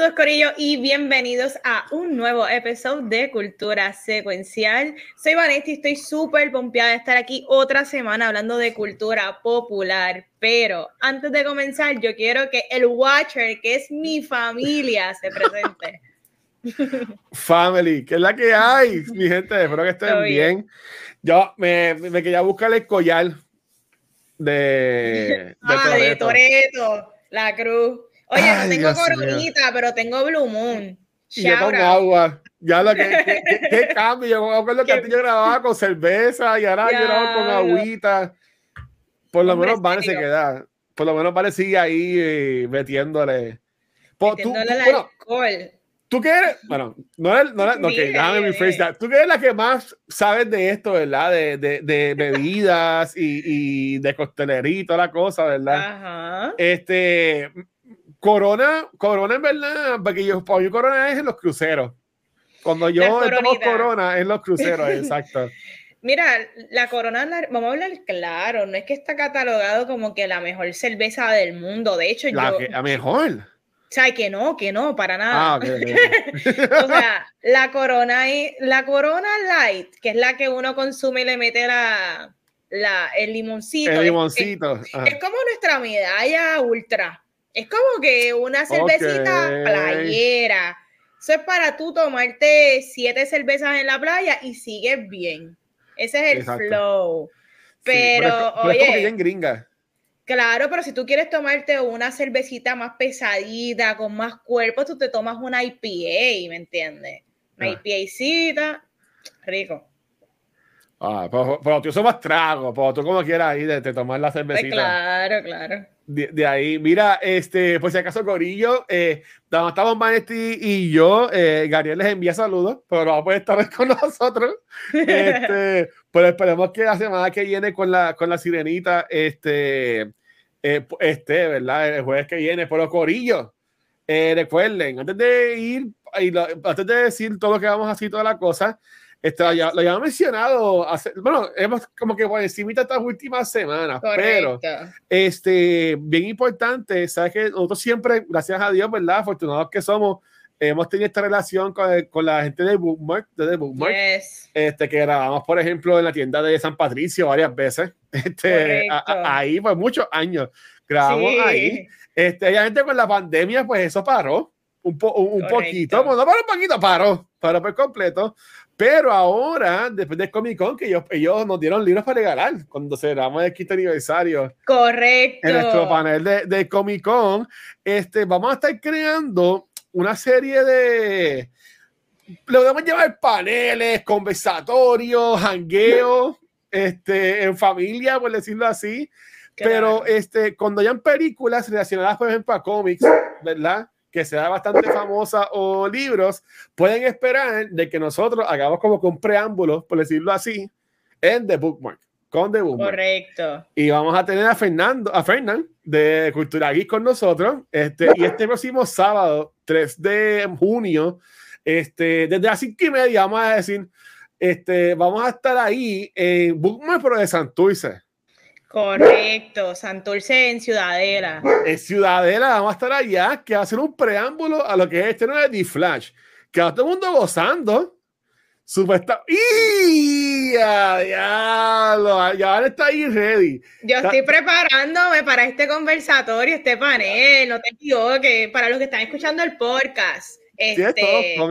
Saludos Corillo y bienvenidos a un nuevo episodio de Cultura Secuencial. Soy Vanessa y estoy súper pompeada de estar aquí otra semana hablando de cultura popular. Pero antes de comenzar, yo quiero que el Watcher, que es mi familia, se presente. Family, que es la que hay, mi gente, espero que estén bien. Yo me, me, quería buscar el collar de, de ah, de Toreto, la cruz. Oye, no tengo coronita, pero tengo Blue Moon. yo con agua. Ya lo que, qué cambio. Yo me acuerdo que antes yo grababa con cerveza y ahora yo grabo con agüita. Por lo menos Vane se queda. Por lo menos Vane sigue ahí eh, metiéndole. Metiéndole tú, tú, alcohol. Tú que eres, bueno, no eres, no, no que déjame rephrase that. Tú que eres la que más sabes de esto, ¿verdad? De, de, de bebidas y, y, de costelería y toda la cosa, ¿verdad? Ajá. Este, Corona, Corona en verdad, porque yo, para mí Corona es en los cruceros. Cuando yo tomo Corona es en los cruceros, exacto. Mira, la Corona, vamos a hablar claro, no es que está catalogado como que la mejor cerveza del mundo. De hecho, la, yo. la mejor. O sea, que no, que no, para nada. Ah, o sea, la Corona, la Corona Light, que es la que uno consume y le mete la, la el limoncito. El limoncito. es, es como nuestra medalla ultra. Es como que una cervecita playera. Eso es para tú tomarte siete cervezas en la playa y sigues bien. Ese es el flow. Pero, oye. bien gringa. Claro, pero si tú quieres tomarte una cervecita más pesadita, con más cuerpo, tú te tomas una IPA, ¿me entiendes? Una ah. IPAcita, rico. Ah, pero, tú eso más trago, pero tú como quieras ahí de, tomar la pues cervecita. claro, claro de, ahí, mira, este, pues si acaso Corillo, eh, estamos Manetti y yo, eh, Gabriel les envía saludos, pero no va a poder estar con nosotros. Este, pero esperemos que la semana que viene con la, con la sirenita, este, eh, este, ¿verdad? El jueves que viene, pero Corillo, eh, recuerden, antes de ir, antes de decir todo lo que vamos a hacer, toda la cosa, este, lo, ya, habíamos mencionado, hace, bueno, hemos como que por encima estas últimas semanas, pero este, bien importante, sabes que nosotros siempre, gracias a Dios, ¿verdad? Afortunados que somos, hemos tenido esta relación con, con la gente de Bookmark, de Bookmark. Este, que grabamos, por ejemplo, en la tienda de San Patricio varias veces, este, ahí, pues muchos años, grabamos ahí. Este, obviamente con la pandemia, pues eso paró un, po, un, poquito, bueno, no paró un poquito, paró, paró por completo, pero ahora, después del Comic Con, que ellos, ellos nos dieron libros para regalar cuando celebramos el quinto aniversario. Correcto. En nuestro panel de, de Comic Con, este, vamos a estar creando una serie de. Le podemos llamar paneles, conversatorios, hangueos, este, en familia, por decirlo así. Pero este, cuando hayan películas relacionadas, por ejemplo, a cómics, ¿verdad? Que sea bastante famosa o libros, pueden esperar de que nosotros hagamos como con preámbulos, por decirlo así, en The Bookmark, con The Bookmark. Correcto. Y vamos a tener a Fernando, a Fernand de Cultura Geek con nosotros, este, y este próximo sábado, 3 de junio, este, desde las 5 y media, vamos a decir, este, vamos a estar ahí en Bookmark, pero de Santurce. Correcto, Santurce en Ciudadela. En Ciudadela, vamos a estar allá, que va a hacer un preámbulo a lo que es este nuevo de flash que va todo el mundo gozando. Supuesta. ¡Ya! Ya, ya está ahí ready. Yo estoy preparándome para este conversatorio, este panel, no te equivoques, para los que están escuchando el podcast. Este,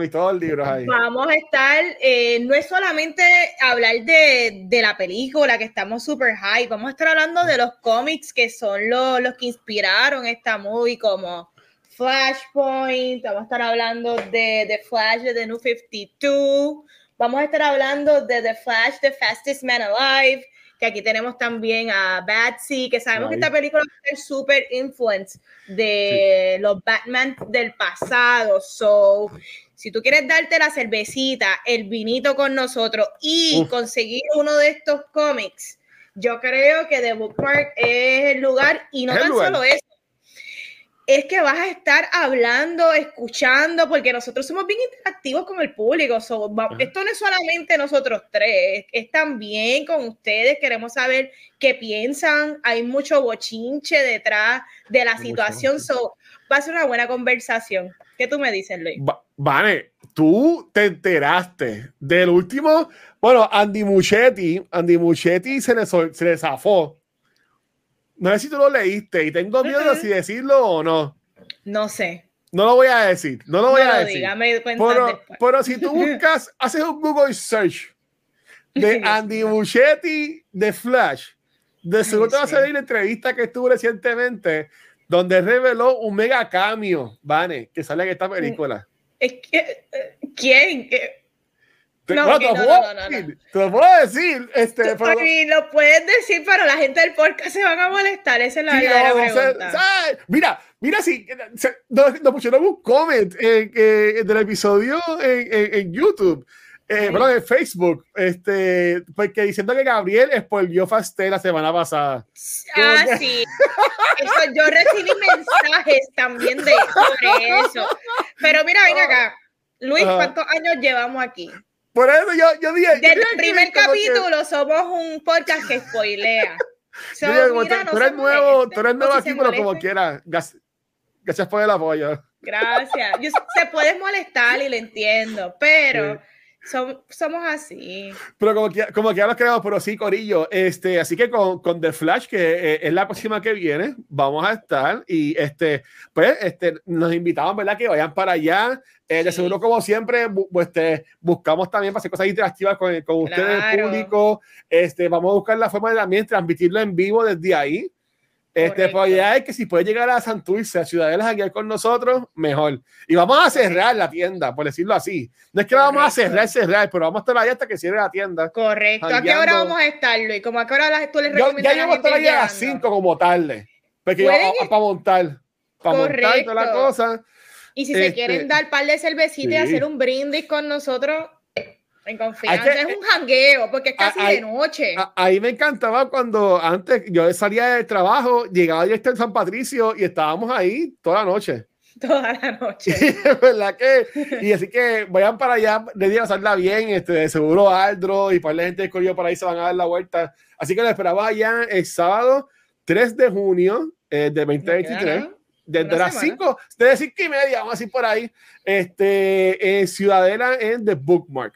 todos, los libros ahí. Vamos a estar, eh, no es solamente hablar de, de, la película, que estamos super high, vamos a estar hablando de los cómics que son los, los que inspiraron esta movie, como Flashpoint, vamos a estar hablando de The Flash de The New 52, vamos a estar hablando de The Flash, The Fastest Man Alive, que aquí tenemos también a Batsy, que sabemos que esta película es súper influence de los Batman del pasado. So, si tú quieres darte la cervecita, el vinito con nosotros y conseguir uno de estos cómics, yo creo que The Bookmark es el lugar y no tan solo eso. Es que vas a estar hablando, escuchando, porque nosotros somos bien interactivos con el público. esto no es solamente nosotros tres, es también con ustedes. Queremos saber qué piensan. Hay mucho bochinche detrás de la situación. So, va a ser una buena conversación. ¿Qué tú me dices, Luis? Vale, tú te enteraste del último. Bueno, Andy Muchetti, Andy Muchetti se le, se le zafó. No sé si tú lo leíste y tengo miedo de si decirlo o no. No sé. No lo voy a decir, no lo voy a decir. pero, pero si tú buscas, haces un Google search de Andy Muchetti de Flash, de seguro te va a salir la entrevista que estuvo recientemente donde reveló un mega cambio, Vane, que sale en esta mm. película. Es que, ¿quién? Te, no, no, no, no, Te lo puedo decir. Este, lo puedes decir, pero la gente del podcast se van a molestar. Esa es la pregunta. mira, mira, si nos, pusieron un comment del episodio en, en YouTube eh, bueno, de Facebook, este, porque diciendo que Gabriel expolió Fastel la semana pasada. Ah, sí. Eso, yo recibí mensajes también de sobre eso. Pero mira, ven acá. Luis, ¿cuántos años llevamos aquí? Por eso yo, yo dije. Desde el primer capítulo somos un podcast que spoilea. tú, eres nuevo, tú eres nuevo aquí, pero como quieras. Gracias por el apoyo. Gracias. se puede molestar y lo entiendo, pero somos así. Pero como que, como que ya lo creamos, pero sí, Corillo. Este, así que con, con The Flash, que eh, es la próxima que viene, vamos a estar. Y este, pues, este, nos invitamos, ¿verdad? Que vayan para allá. Eh, de seguro, como siempre, pues, este, buscamos también para hacer cosas interactivas con, con ustedes, el público. Este, vamos a buscar la forma de también transmitirlo en vivo desde ahí. Este, pues ya es que si puede llegar a Santurce, a Ciudadela, a guiar con nosotros, mejor. Y vamos a cerrar la tienda, por decirlo así. No es que la vamos a cerrar, cerrar, pero vamos a estar ahí hasta que cierre la tienda. Correcto. ¿A qué hora vamos a estar, Luis? ¿Cómo a qué hora tú les recomiendas? Ya yo voy a estar ahí a las 5 como tarde. Porque vamos para montar. Para montar toda la cosa. Y si se quieren este, dar par de cervecitas y hacer un brindis con nosotros, en confianza, es un jangueo, porque es casi de noche. ahí me encantaba cuando antes yo salía del trabajo, llegaba yo en San Patricio y estábamos ahí toda la noche. Toda la noche. ¿Verdad que? Y así que vayan para allá, de día pasarla bien, este, seguro Aldro y para la gente de por ahí se van a dar la vuelta. Así que lo esperaba allá el sábado 3 de junio eh, de 2023 desde las 5, desde 5 y media, vamos a decir por ahí, este, en Ciudadela en The Bookmark.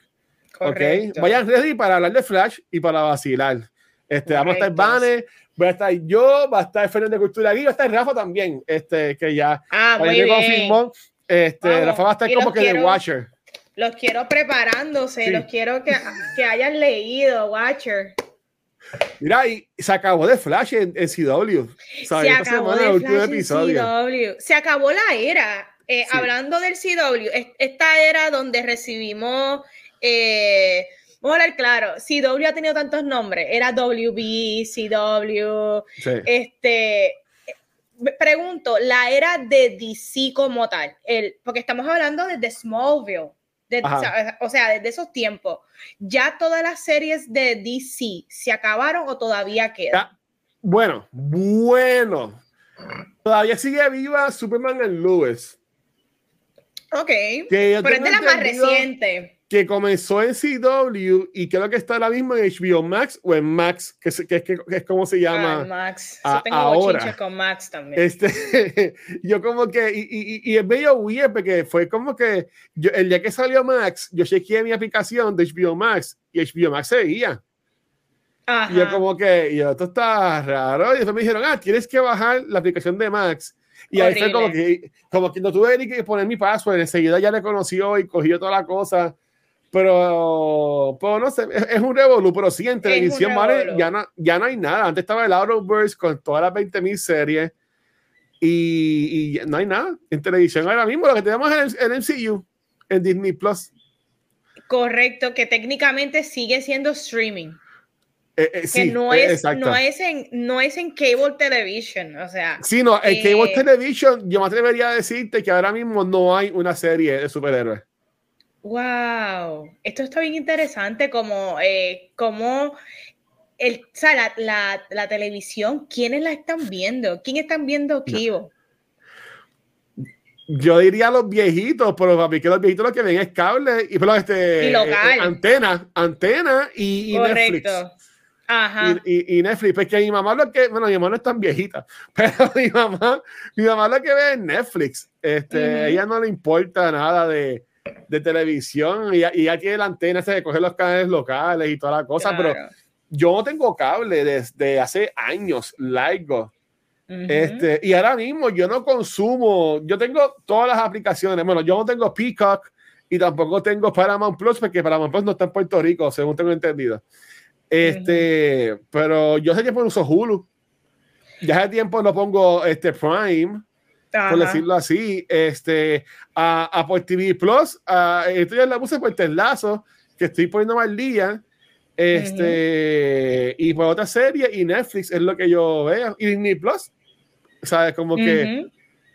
Okay. Vayan ready para hablar de Flash y para vacilar. Este, vamos a estar Bane, voy a estar yo, va a estar Fernando de Cultura aquí, va a estar Rafa también, este, que ya ah, muy bien. confirmó. Este, Rafa va a estar como que de Watcher. Los quiero preparándose, los quiero que, que hayan leído Watcher. Mira, y se acabó de Flash en, CW. Se acabó de Flash en CW. Se acabó la era. Eh, hablando del CW, esta era donde recibimos eh, vamos a hablar claro, CW ha tenido tantos nombres, era WB, CW, este, pregunto, la era de DC como tal, el, porque estamos hablando desde Smallville, o sea, desde esos tiempos, ¿ya todas las series de DC se acabaron o todavía quedan? Bueno, bueno, todavía sigue viva Superman en Lewis. Ok, pero es de la más reciente que comenzó en CW y creo que está ahora mismo en HBO Max o en Max, que es, que, que, es como se llama. Ah, Max. Yo tengo ahora. con Max también. Este, yo como que, y, y, y, es medio weird porque fue como que yo, el día que salió Max, yo chequeé mi aplicación de HBO Max y HBO Max seguía. Y yo como que, yo, esto está raro. Y después me dijeron, ah, tienes que bajar la aplicación de Max. Y ahí fue como que, como que no tuve ni que poner mi password, enseguida ya le conoció y cogió toda la cosa. Pero, pero no sé, es, un revolú, pero sí en televisión, ¿vale? Ya no, ya no hay nada. Antes estaba el Outerverse con todas las 20.000 series y, y, no hay nada en televisión ahora mismo. Lo que tenemos es el, MCU en Disney Plus. Correcto, que técnicamente sigue siendo streaming. Eh, eh, que no es, no, es en, no es en cable television, o sea. Sí, no, en cable eh, television yo me atrevería a decirte que ahora mismo no hay una serie de superhéroes. Wow, esto está bien interesante como, eh, como el, o sea, la, la, la, televisión, ¿quiénes la están viendo? ¿Quién están viendo Kibo? Yo diría los viejitos, pero para mí que los viejitos lo que ven es cable y, pero este, y local. Eh, antena, antena y, y Netflix. Ajá. Y, y, Netflix, porque mi mamá lo que, bueno, mi mamá no es tan viejita, pero mi mamá, mi mamá lo que ve es Netflix. Este, uh -huh. ella no le importa nada de, de televisión y, y ya tiene la antena de coger los canales locales y toda la cosa, claro. pero yo no tengo cable desde hace años, largo. Uh -huh. este, y ahora mismo yo no consumo, yo tengo todas las aplicaciones, bueno, yo no tengo Peacock y tampoco tengo Paramount Plus porque Paramount Plus no está en Puerto Rico, según tengo entendido. Este, uh -huh. pero yo hace tiempo uso Hulu. Ya hace tiempo no pongo este Prime, Ajá. por decirlo así. Este, a, a por TV Plus, a, esto ya la puse por Lazo, que estoy poniendo mal día. Este, uh -huh. y por otra serie, y Netflix es lo que yo veo. Y Disney Plus, ¿sabes? Como uh -huh. que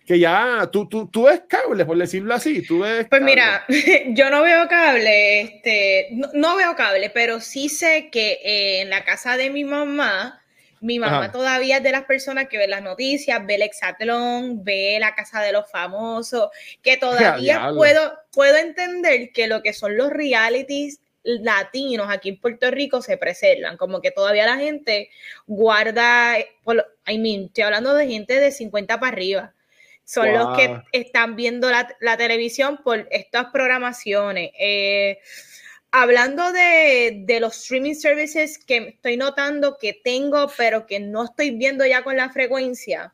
que ya tú, tú, tú ves cable, por decirlo así. Tú ves pues mira, yo no veo cable, este, no, no veo cable, pero sí sé que eh, en la casa de mi mamá, mi mamá Ajá. todavía es de las personas que ve las noticias, ve el Exatlón, ve la casa de los famosos, que todavía puedo, puedo entender que lo que son los realities latinos aquí en Puerto Rico se preservan, como que todavía la gente guarda, I mean, estoy hablando de gente de 50 para arriba son wow. los que están viendo la, la, televisión por estas programaciones. Eh, hablando de, de, los streaming services que estoy notando que tengo, pero que no estoy viendo ya con la frecuencia.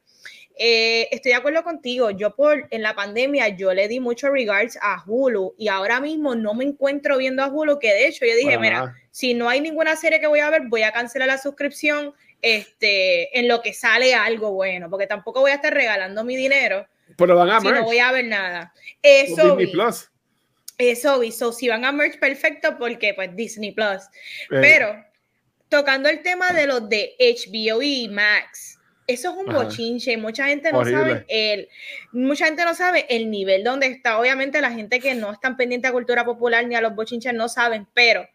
Eh, estoy de acuerdo contigo. Yo por en la pandemia yo le di mucho regards a Hulu y ahora mismo no me encuentro viendo a Hulu, que de hecho yo dije, mira, si no hay ninguna serie que voy a ver, voy a cancelar la suscripción este, en lo que sale algo bueno, porque tampoco voy a estar regalando mi dinero. Pero van a si no voy a ver nada. Eso. Plus. Eso vi. So, si van a merch, perfecto, porque pues Disney Plus. Eh. Pero tocando el tema de los de HBO y Max, eso es un Ajá. bochinche. Mucha gente no Horrible. sabe el, mucha gente no sabe el nivel donde está. Obviamente la gente que no están pendiente a cultura popular ni a los bochinches no saben, pero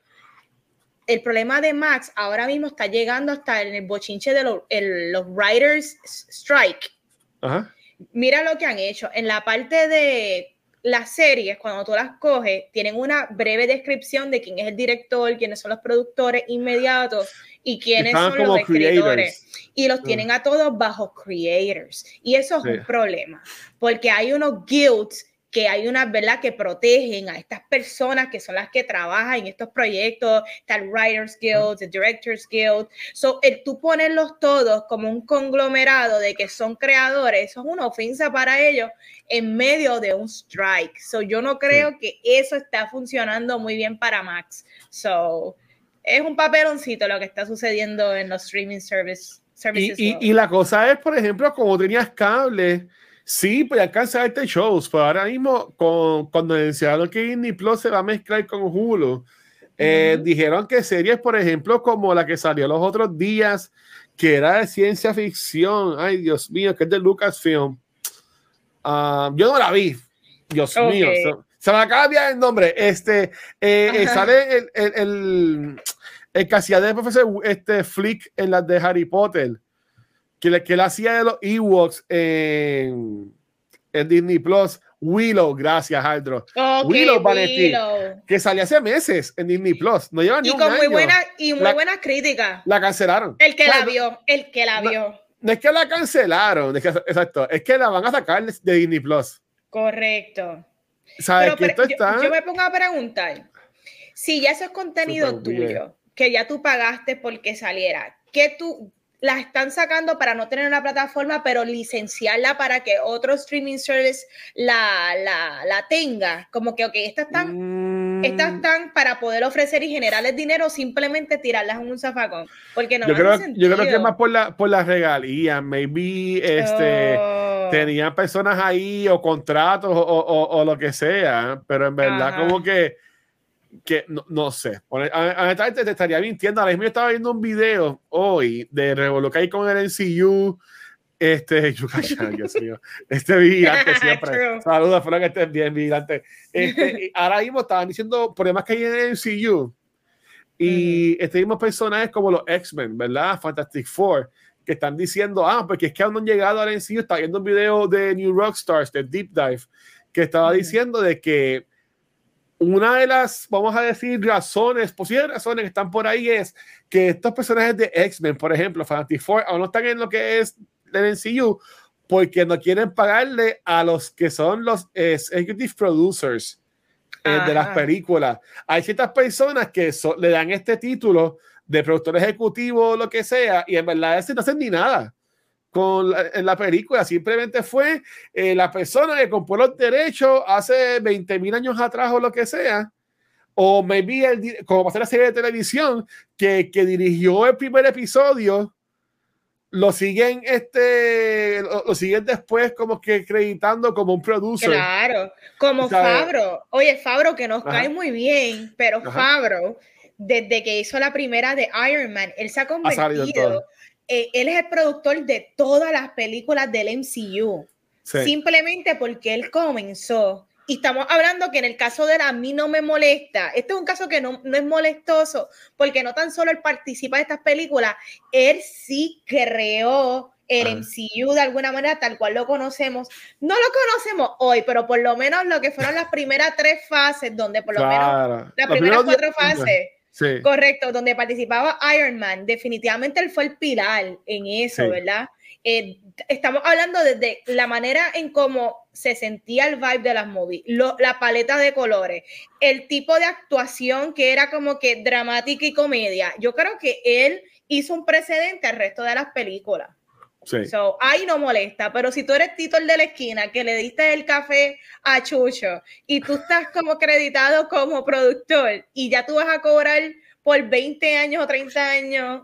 el problema de Max ahora mismo está llegando hasta en el bochinche de los, el, los Writers Strike. Ajá. Mira lo que han hecho. En la parte de las series, cuando tú las coges, tienen una breve descripción de quién es el director, quiénes son los productores inmediatos y quiénes son los escritores. Creators. Y los tienen a todos bajo creators. Y eso es sí. un problema, porque hay unos guilds que hay unas, ¿verdad?, que protegen a estas personas que son las que trabajan en estos proyectos, el Writers Guild, el Directors Guild. So, el tú ponerlos todos como un conglomerado de que son creadores, eso es una ofensa para ellos en medio de un strike. So, yo no creo sí. que eso está funcionando muy bien para Max. So, es un papeloncito lo que está sucediendo en los streaming service, services. Y, y, y la cosa es, por ejemplo, como tenías cable Sí, pues alcanza este shows, pero ahora mismo con, cuando anunciaron que Disney Plus se va a mezclar con Hulu, uh -huh. eh, dijeron que series, por ejemplo, como la que salió los otros días, que era de ciencia ficción, ay Dios mío, que es de Lucasfilm, uh, yo no la vi, Dios okay. mío, se, se, me acaba de el nombre, este, eh, eh, sale el, el, el, el que hacía de profesor este, Flick en las de Harry Potter, que, que él hacía de los Ewoks en, en Disney Plus. Willow, gracias. Okay, Willow, Willow, que salió hace meses en Disney Plus. No lleva ni y un con año. muy buena y muy la, buenas críticas. La cancelaron. El que la vio, el que la vio. No, es que la cancelaron, es que, exacto, es que la van a sacar de Disney Plus. Correcto. ¿Sabes pero, pero esto está... yo, yo, me pongo a preguntar, si ya eso es contenido Super tuyo, bien. que ya tú pagaste porque saliera, ¿qué tú, las están sacando para no tener una plataforma, pero licenciarla para que otro streaming service la, la, la tenga. Como que, ok, estas están, mm. estas están para poder ofrecer y generarles dinero, simplemente tirarlas en un zafacón. Porque no yo, creo, yo creo que es más por, la, por las regalías. Maybe este, oh. tenían personas ahí o contratos o, o, o, lo que sea, pero en verdad, Ajá. como que que no, no sé, honestamente te estaría mintiendo. Ahora mismo yo estaba viendo un video hoy de Revolucar con el NCU. Este, Dios mío, este vigilante siempre. Saludos, espero que estés bien, vigilante. Este, ahora mismo estaban diciendo problemas que hay en el NCU. Y este mismo personajes como los X-Men, ¿verdad? Fantastic Four, que están diciendo, ah, porque es que aún no han llegado al MCU, está viendo un video de New Rockstars, de Deep Dive, que estaba diciendo de que una de las, vamos a decir, razones, posibles razones que están por ahí es que estos personajes de X-Men, por ejemplo, Fantastic Four, aún no están en lo que es el MCU porque no quieren pagarle a los que son los executive producers eh, de las películas. Hay ciertas personas que le dan este título de productor ejecutivo o lo que sea, y en verdad ese no hacen ni nada con la, en la película. Simplemente fue eh, la persona que compró los derechos hace 20 mil años atrás o lo que sea. O maybe, el, como pasó la serie de televisión, que, que dirigió el primer episodio lo siguen este lo, siguen después como que acreditando como un producer. Claro, como Fabro. Oye, Fabro que nos cae muy bien, pero Fabro desde que hizo la primera de Iron Man, él se ha convertido eh, él es el productor de todas las películas del MCU. Simplemente porque él comenzó y estamos hablando que en el caso de él a mí no me molesta. Este es un caso que no, no es molestoso, porque no tan solo él participa de estas películas, él sí creó el ah. MCU de alguna manera tal cual lo conocemos. No lo conocemos hoy, pero por lo menos lo que fueron las primeras tres fases, donde por lo menos las primeras cuatro fases. Correcto, donde participaba Iron Man, definitivamente él fue el pilar en eso, ¿verdad? Eh, estamos hablando desde la manera en cómo se sentía el vibe de las movies, la paleta de colores, el tipo de actuación que era como que dramática y comedia. Yo creo que él hizo un precedente al resto de las películas. Sí. So, ahí no molesta, pero si tú eres Tito el de la esquina que le diste el café a Chucho y tú estás como acreditado como productor y ya tú vas a cobrar por 20 años o 30 años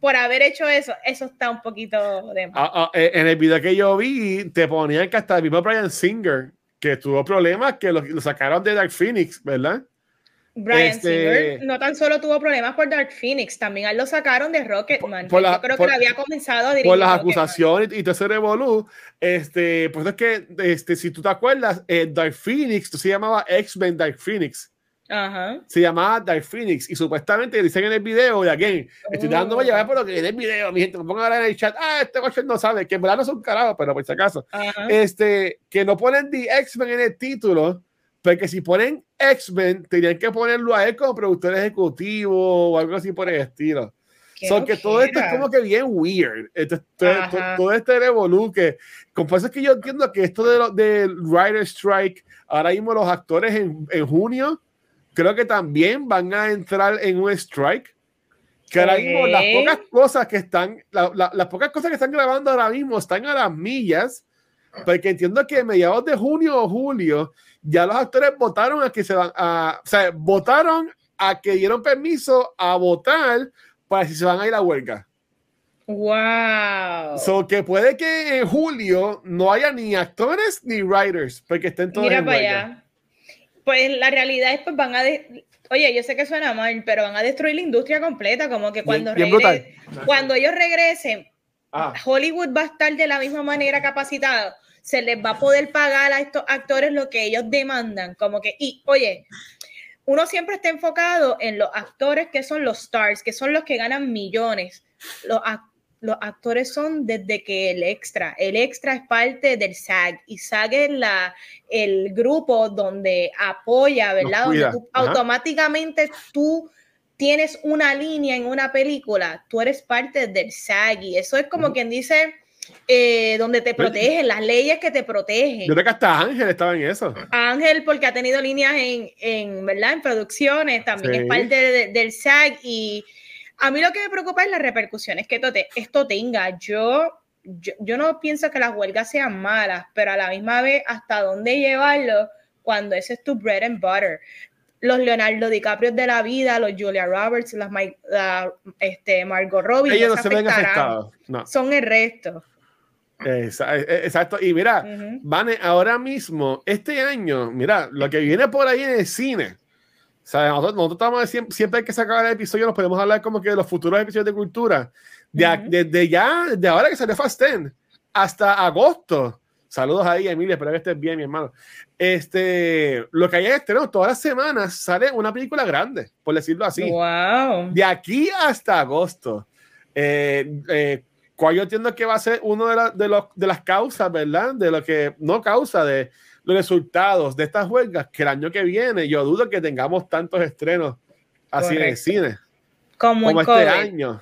por haber hecho eso, eso está un poquito de ah, ah, eh, en el video que yo vi, te ponían que hasta el mismo Brian Singer, que tuvo problemas, que lo, sacaron de Dark Phoenix, ¿verdad? Brian este, Singer no tan solo tuvo problemas por Dark Phoenix, también lo sacaron de Rocketman. Por, yo creo que había comenzado a dirigir. Por las acusaciones y ese revolú. Este, pues es que, este, si tú te acuerdas, eh, Dark Phoenix, tú se llamaba X-Men Dark Phoenix. Se llamaba Dark Phoenix y supuestamente dicen en el video, de again, estoy oh. dándome llevar por lo que viene el video, mi gente, me pongan ahora en el chat, ah, este coche no sabe, que en verdad no son carajo, pero por si acaso, este, que no ponen The X-Men en el título, porque si ponen X-Men, tenían que ponerlo a él como productor ejecutivo o algo así por el estilo. Son que todo esto es como que bien weird. todo, este revolú que, con eso es que yo entiendo que esto de, de Writer Strike, ahora mismo los actores en, en junio, creo que también van a entrar en un strike. Que ahora mismo las pocas cosas que están, las pocas cosas que están grabando ahora mismo están a las millas, porque entiendo que a mediados de junio o julio ya los actores votaron a que se van a, o sea, votaron a que dieron permiso a votar para si se van a ir a huelga. Wow. So que puede que en julio no haya ni actores ni writers, porque estén todos en huelga. Pues la realidad es pues van a... Oye, yo sé que suena mal, pero van a destruir la industria completa, como que cuando, cuando ellos regresen, ah. Hollywood va a estar de la misma manera capacitado, se les va a poder pagar a estos actores lo que ellos demandan, como que, y oye, uno siempre está enfocado en los actores que son los stars, que son los que ganan millones. Los, los actores son desde que el extra, el extra es parte del SAG y SAG es la, el grupo donde apoya, ¿verdad? Donde automáticamente tú tienes una línea en una película, tú eres parte del SAG y eso es como quien dice... Eh, donde te protegen, las leyes que te protegen. Yo creo que hasta Ángel estaba en eso. Ángel, porque ha tenido líneas en, en ¿verdad? En producciones, también es parte del SAG y, a mí lo que me preocupa es las repercusiones que esto, tenga. Yo, yo, no pienso que las huelgas sean malas, pero a la misma vez, ¿hasta dónde llevarlo cuando ese es tu bread and butter? Los Leonardo DiCaprio de la vida, los Julia Roberts, las este, Margot Robbie. Ellos no se ven afectados. Son el resto. E, e, exacto. Y mira, Vane, ahora mismo, este año, mira, lo que viene por ahí en el cine nosotros, estamos siempre, siempre que sacar el episodio, nos podemos hablar como que de los futuros episodios de cultura. Desde de, ya, de ahora que salió Fast 10 hasta agosto, Saludos ahí, Emilia, espero que estés bien, mi hermano. Este, lo que hay es tenemos todas las semanas sale una película grande, por decirlo así. Wow. De aquí hasta agosto. Eh, eh, cual yo entiendo que va a ser uno de, de, los, de las causas, ¿verdad? De lo que no causa de los resultados de estas huelgas, que el año que viene yo dudo que tengamos tantos estrenos así en el cine. Como, este año.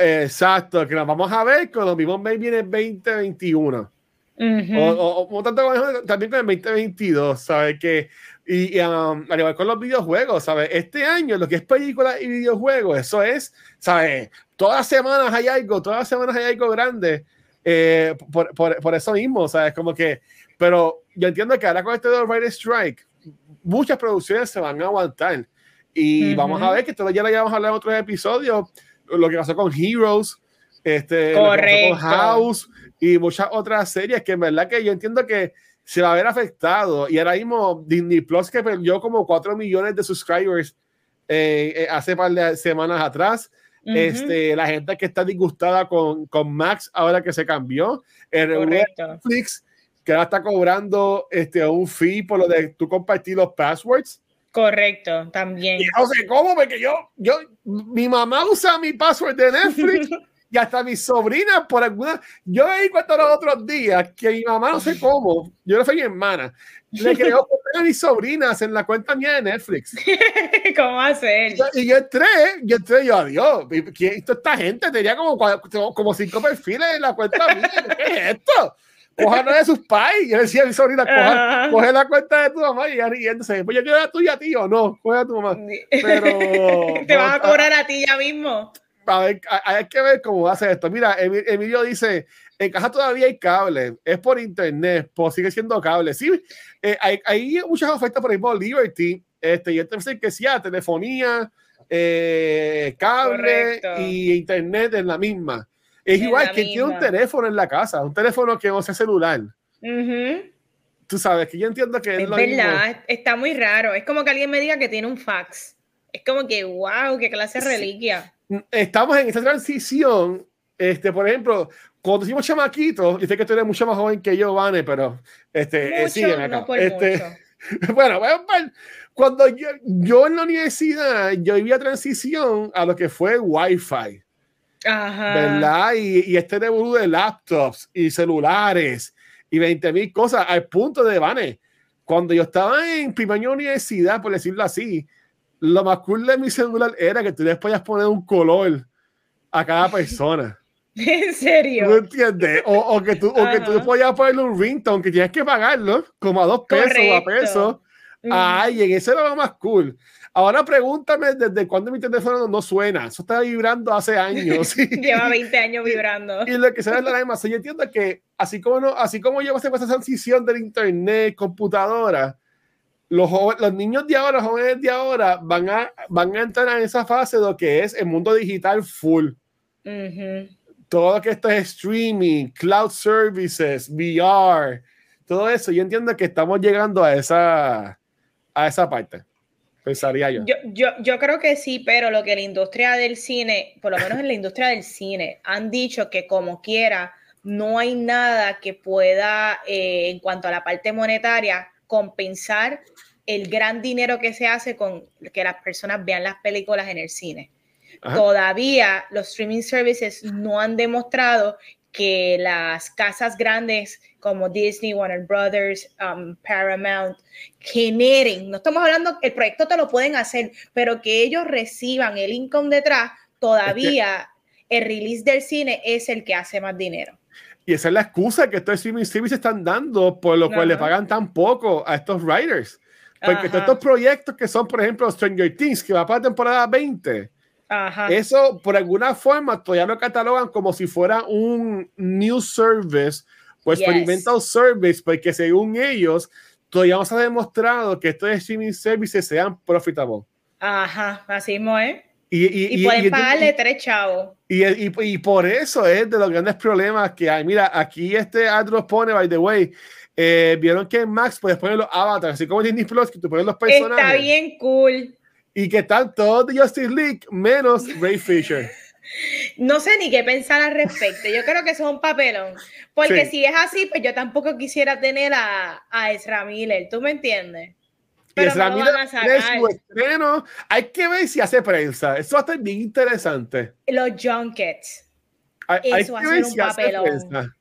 Exacto, que nos vamos a ver con los mismos Baby en el 2021 o, tanto también con el 2022, ¿sabes? Que, y, um, al igual con los videojuegos, ¿sabes? Este año, lo que es películas y videojuegos, eso es, ¿sabes? Todas las semanas hay algo, todas las semanas hay algo grande. Eh, por, por, por, eso mismo, ¿sabes? Como que, pero yo entiendo que ahora con este Rider Strike, muchas producciones se van a aguantar. Y vamos a ver que todavía ya lo vamos a hablar en otros episodios, lo que pasó con Heroes, este, Correcto. con House, y muchas otras series que en verdad que yo entiendo que se va a ver afectado. Y ahora mismo Disney Plus que perdió como 4 millones de subscribers eh, eh, hace par de semanas atrás. este, la gente que está disgustada con, con Max ahora que se cambió. El Netflix que ahora está cobrando este, un fee por lo de tú compartir los passwords. Correcto, también. Y no sé cómo, porque yo, yo, mi mamá usa mi password de Netflix y hasta mis sobrinas por alguna. Yo ahí cuento los otros días que mi mamá no sé cómo, yo no soy mi hermana, le creo a mis sobrinas en la cuenta mía de Netflix. ¿Cómo hacer? Y yo entré, yo entré, yo, adiós, ¿quién esta gente? Tenía como, como cinco perfiles en la cuenta mía. ¿Qué es esto? Cójanos de sus pais. Yo decía a mi sobrina, coge, coge, la cuenta de tu mamá y ya riéndose. Pues yo quiero la tuya, tío. No, coge a tu mamá. Pero. Te van a cobrar a ti ya mismo hay que ver cómo va a ser esto. Mira, Emilio dice, en casa todavía hay cable, es por internet, pues sigue siendo cable. Sí, eh, hay, hay, muchas ofertas, por ejemplo, Liberty, este, y entonces que sea telefonía, eh, cable y internet en la misma. Es igual que tiene un teléfono en la casa, un teléfono que no sea celular. Tú sabes que yo entiendo que es, verdad, está muy raro. Es como que alguien me diga que tiene un fax. Es como que, wow, qué clase de reliquia estamos en esta transición. Este, por ejemplo, cuando hicimos chamaquitos, dice que tú eres mucho más joven que yo, Vane, pero este, eh, acá. este, bueno, cuando yo, yo, en la universidad, yo vivía transición a lo que fue Wi-Fi. Ajá. ¿Verdad? Y, y este de laptops y celulares y 20 mil cosas al punto de, Vane, cuando yo estaba en primer universidad, por decirlo así, lo más cool de mi celular era que tú les podías poner un color a cada persona. ¿En serio? ¿Tú entiendes? O, o que tú, o que tú podías ponerle un ringtone que tienes que pagarlo como a dos pesos o a pesos. Ay, en eso era lo más cool. Ahora pregúntame desde cuándo mi teléfono no suena. Eso está vibrando hace años. Lleva 20 años vibrando. Y lo que se ve es la misma. Yo entiendo que así como, no, así como yo pasé por esa transición del internet, computadora, los, los niños de ahora, los jóvenes de ahora, van a, van a entrar en esa fase de lo que es el mundo digital full. Todo lo que esto es streaming, cloud services, VR, todo eso. Yo entiendo que estamos llegando a esa, a esa parte. Pensaría yo. Yo, yo. yo creo que sí, pero lo que la industria del cine, por lo menos en la industria del cine, han dicho que como quiera, no hay nada que pueda, eh, en cuanto a la parte monetaria, compensar el gran dinero que se hace con que las personas vean las películas en el cine. Todavía los streaming services no han demostrado que las casas grandes como Disney, Warner Brothers, um, Paramount generen, no estamos hablando, el proyecto te lo pueden hacer, pero que ellos reciban el income detrás, todavía el release del cine es el que hace más dinero. Y esa es la excusa que estos streaming services están dando, por lo cual le pagan tan poco a estos writers. Porque todos estos proyectos que son, por ejemplo, Stranger Things, que va para la temporada 20, eso por alguna forma todavía lo catalogan como si fuera un new service o experimental service, porque según ellos, todavía no se ha demostrado que estos streaming services sean profitable. Ajá, así mismo es. Y, y, pueden pagarle tres chavos. Y, por eso es de los grandes problemas que hay. Mira, aquí este Andros pone, by the way, eh, vieron que en Max puedes poner los avatars, así como Disney Plus, que tú pones los personajes. Está bien cool. Y que están todos de Justice League, menos Ray Fisher. No sé ni qué pensar al respecto. Yo creo que eso es un papelón. Porque Sí. si es así, pues yo tampoco quisiera tener a, a Ezra Miller. ¿Tú me entiendes? Pero Ezra no Miller van a sacar. su estreno. Hay que ver si hace prensa. Eso va a estar bien interesante. Los junkets. Hay, hay Eso va a ser un si papelón.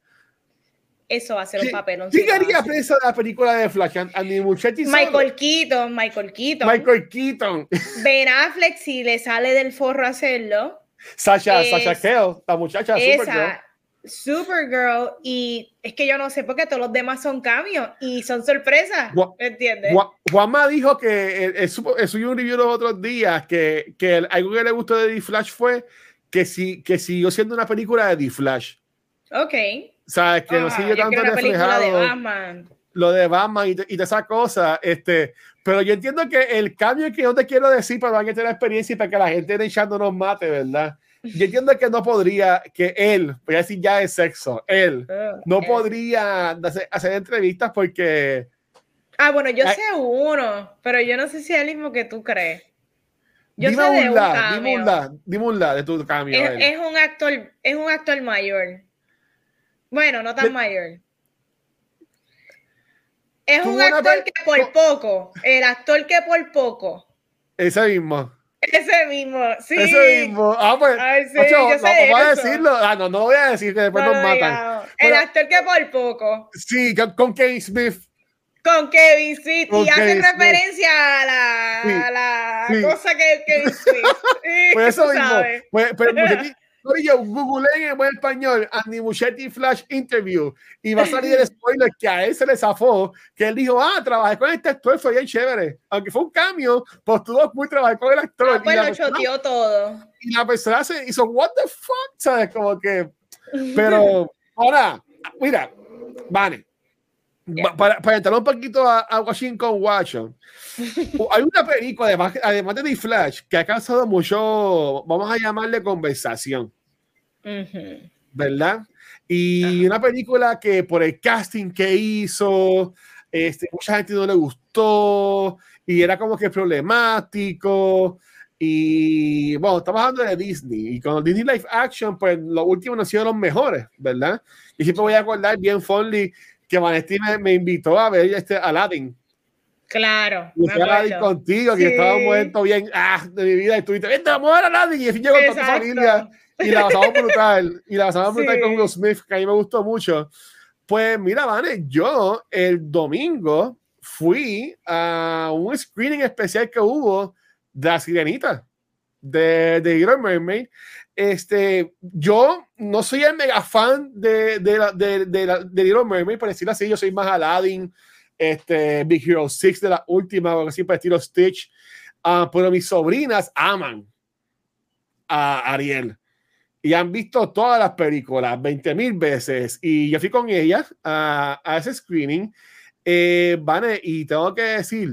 Eso va a ser un ¿Qui- papelón. ¿Quién si haría hace. prensa de la película de Flash? Andy Muchetti? Michael Keaton, Michael Keaton. Michael Keaton. Ben Affleck, si le sale del forro hacerlo. Sasha, Es- Sasha Cale, la muchacha Supergirl. Esa, Supergirl. Y es que yo no sé por qué todos los demás son cambios y son sorpresas. ¿Me entiendes? Gua- Juanma dijo que él supo- él subió un review los otros días que, que el- algo que le gustó de The Flash fue que, sí, que siguió siendo una película de The Flash. Ok. ¿Sabes? Que no Ah, sigue yo tanto de reflejado Batman. lo de Batman y de, y de esa cosa. Este, pero yo entiendo que el cambio que yo te quiero decir para que tenga experiencia y para que la gente de Chat no nos mate, ¿verdad? Yo entiendo que no podría, que él, voy a decir ya de sexo, él Ugh, no eh. podría hacer, hacer entrevistas porque Ah, bueno, yo Ay. sé uno, pero yo no sé si es el mismo que tú crees. Yo dime sé de un la, dime un la, dime un la de tu cambio. Es, él. es un actor, es un actor mayor. Bueno, no tan De- mayor. Es un actor que por poco, el actor que por poco. Ese mismo. Ese mismo, sí. Ese mismo. Ah, pues. Ay, sí, macho, yo no, sé vamos a decirlo. Ah, no, no voy a decir que después No nos matan. El actor que por poco. Sí, con, con Kevin Smith. Con Kevin Smith. Con y hace Kevin Smith. referencia a la, Sí, a la sí. cosa que Kevin Smith. Sí, Pues eso mismo. Pues, pero Muchetti, Corillo, google en buen español Andy Muchetti Flash Interview y va a salir el spoiler que a él se le zafó, que él dijo, ah, trabajé con este actor, fue bien chévere. Aunque fue un cambio, pues tuvo muy trabajar con el actor. Ah, pues y, lo choteó todo. y la persona se hizo, what the fuck, ¿sabes? Como que, pero ahora, mira, vale. Ya. Para, para entrar un poquito a, a Washington Watson, hay una película, además, además de The Flash, que ha causado mucho, vamos a llamarle conversación, ¿verdad? Y una película que por el casting que hizo, este, mucha gente no le gustó y era como que problemático. Y bueno, estamos hablando de Disney. Y con Disney Live Action, pues los últimos no han sido los mejores, ¿verdad? Y siempre voy a acordar bien fondly que Vanesti me, me invitó a ver este Aladdin. Claro. Y a Aladdin contigo, que Sí. estaba momento bien ah, de mi vida. Y estuviste, vente, vamos a ver Aladdin. Y al fin llegó toda tu familia. Y la pasamos brutal. Y la pasamos brutal Sí. con Will Smith, que a mí me gustó mucho. Pues mira, Vane, yo el domingo fui a un screening especial que hubo de la sirenita de, de Little Mermaid. Este, yo no soy el mega fan de, de, la- de, de, la- de Little Mermaid, por decirlo así, yo soy más Aladdin, este, Big Hero 6 de la última, o así por estilo Stitch. Ah, pero mis sobrinas aman a Ariel y han visto todas las películas 20 mil veces y yo fui con ellas a, a ese screening eh, Vane, y tengo que decir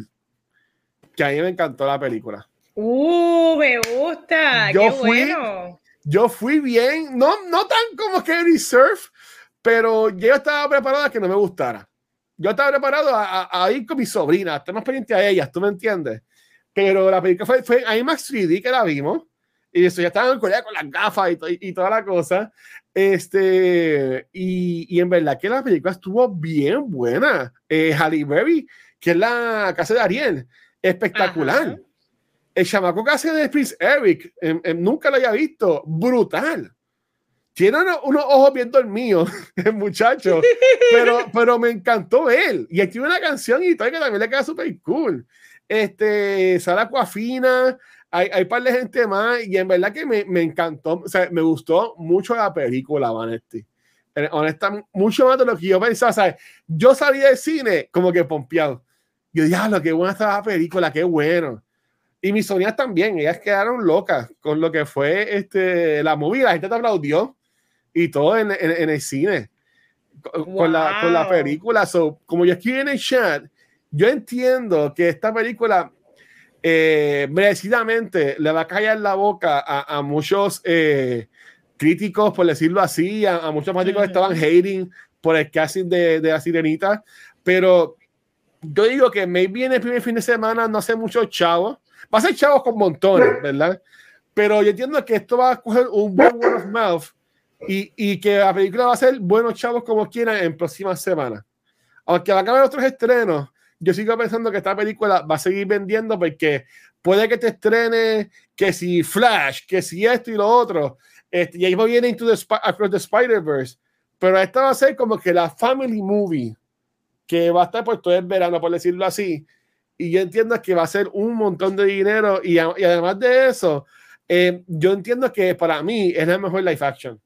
que a mí me encantó la película Uh, me gusta. Yo Qué fui- bueno. yo fui bien, no, no tan como que Surf, pero yo estaba preparado a que no me gustara. Yo estaba preparado a, a- a ir con mi sobrina, estar más pendiente a ellas, ¿tú me entiendes? Pero la película fue, fue IMAX 3D que la vimos, y eso ya estaba en Corea con las gafas y, to- y toda la cosa. Este, y, y en verdad que la película estuvo bien buena. Eh, Halle Berry, que es la casa de Ariel, espectacular Ajá. el chamaco que hace de Prince Eric, em, em, nunca lo había visto, brutal. Tiene unos, unos ojos bien dormidos, el muchacho, pero, pero me encantó él. Y tiene una canción y tal que también le queda súper cool. Este, Sara Coafina, hay, hay par de gente más, y en verdad que me, me encantó, o sea, me gustó mucho la película, Vanetti. Eh, Honestamente, mucho más de lo que yo pensaba, ¿sabes? Yo salí del cine como que pompeado. Yo, diablo, qué buena estaba la película, qué bueno. Y mis sobrinas también, ellas quedaron locas con lo que fue este, la movie. La gente te aplaudió y todo en, en- en el cine con, con la, con la Wow. película. So, como yo escribí en el chat, yo entiendo que esta película eh, merecidamente le va a callar la boca a, a muchos eh, críticos, por decirlo así, a, a muchos fanáticos que estaban hating por el casting de, de la sirenita, pero yo digo que maybe en el primer fin de semana no hace muchos chavos, va a ser chavos con montones, ¿verdad? pero yo entiendo que esto va a coger un buen word of mouth y, y que la película va a ser buenos chavos como quieran en próximas semanas. Aunque va a haber otros estrenos, yo sigo pensando que esta película va a seguir vendiendo porque puede que te estrene que si Flash, que si esto y lo otro, este, y ahí viene into the, Across the Spider-Verse, pero esta va a ser como que la family movie que va a estar por todo el verano, por decirlo así. Y yo entiendo que va a ser un montón de dinero y, y además de eso, eh, yo entiendo que para mí es la mejor live action.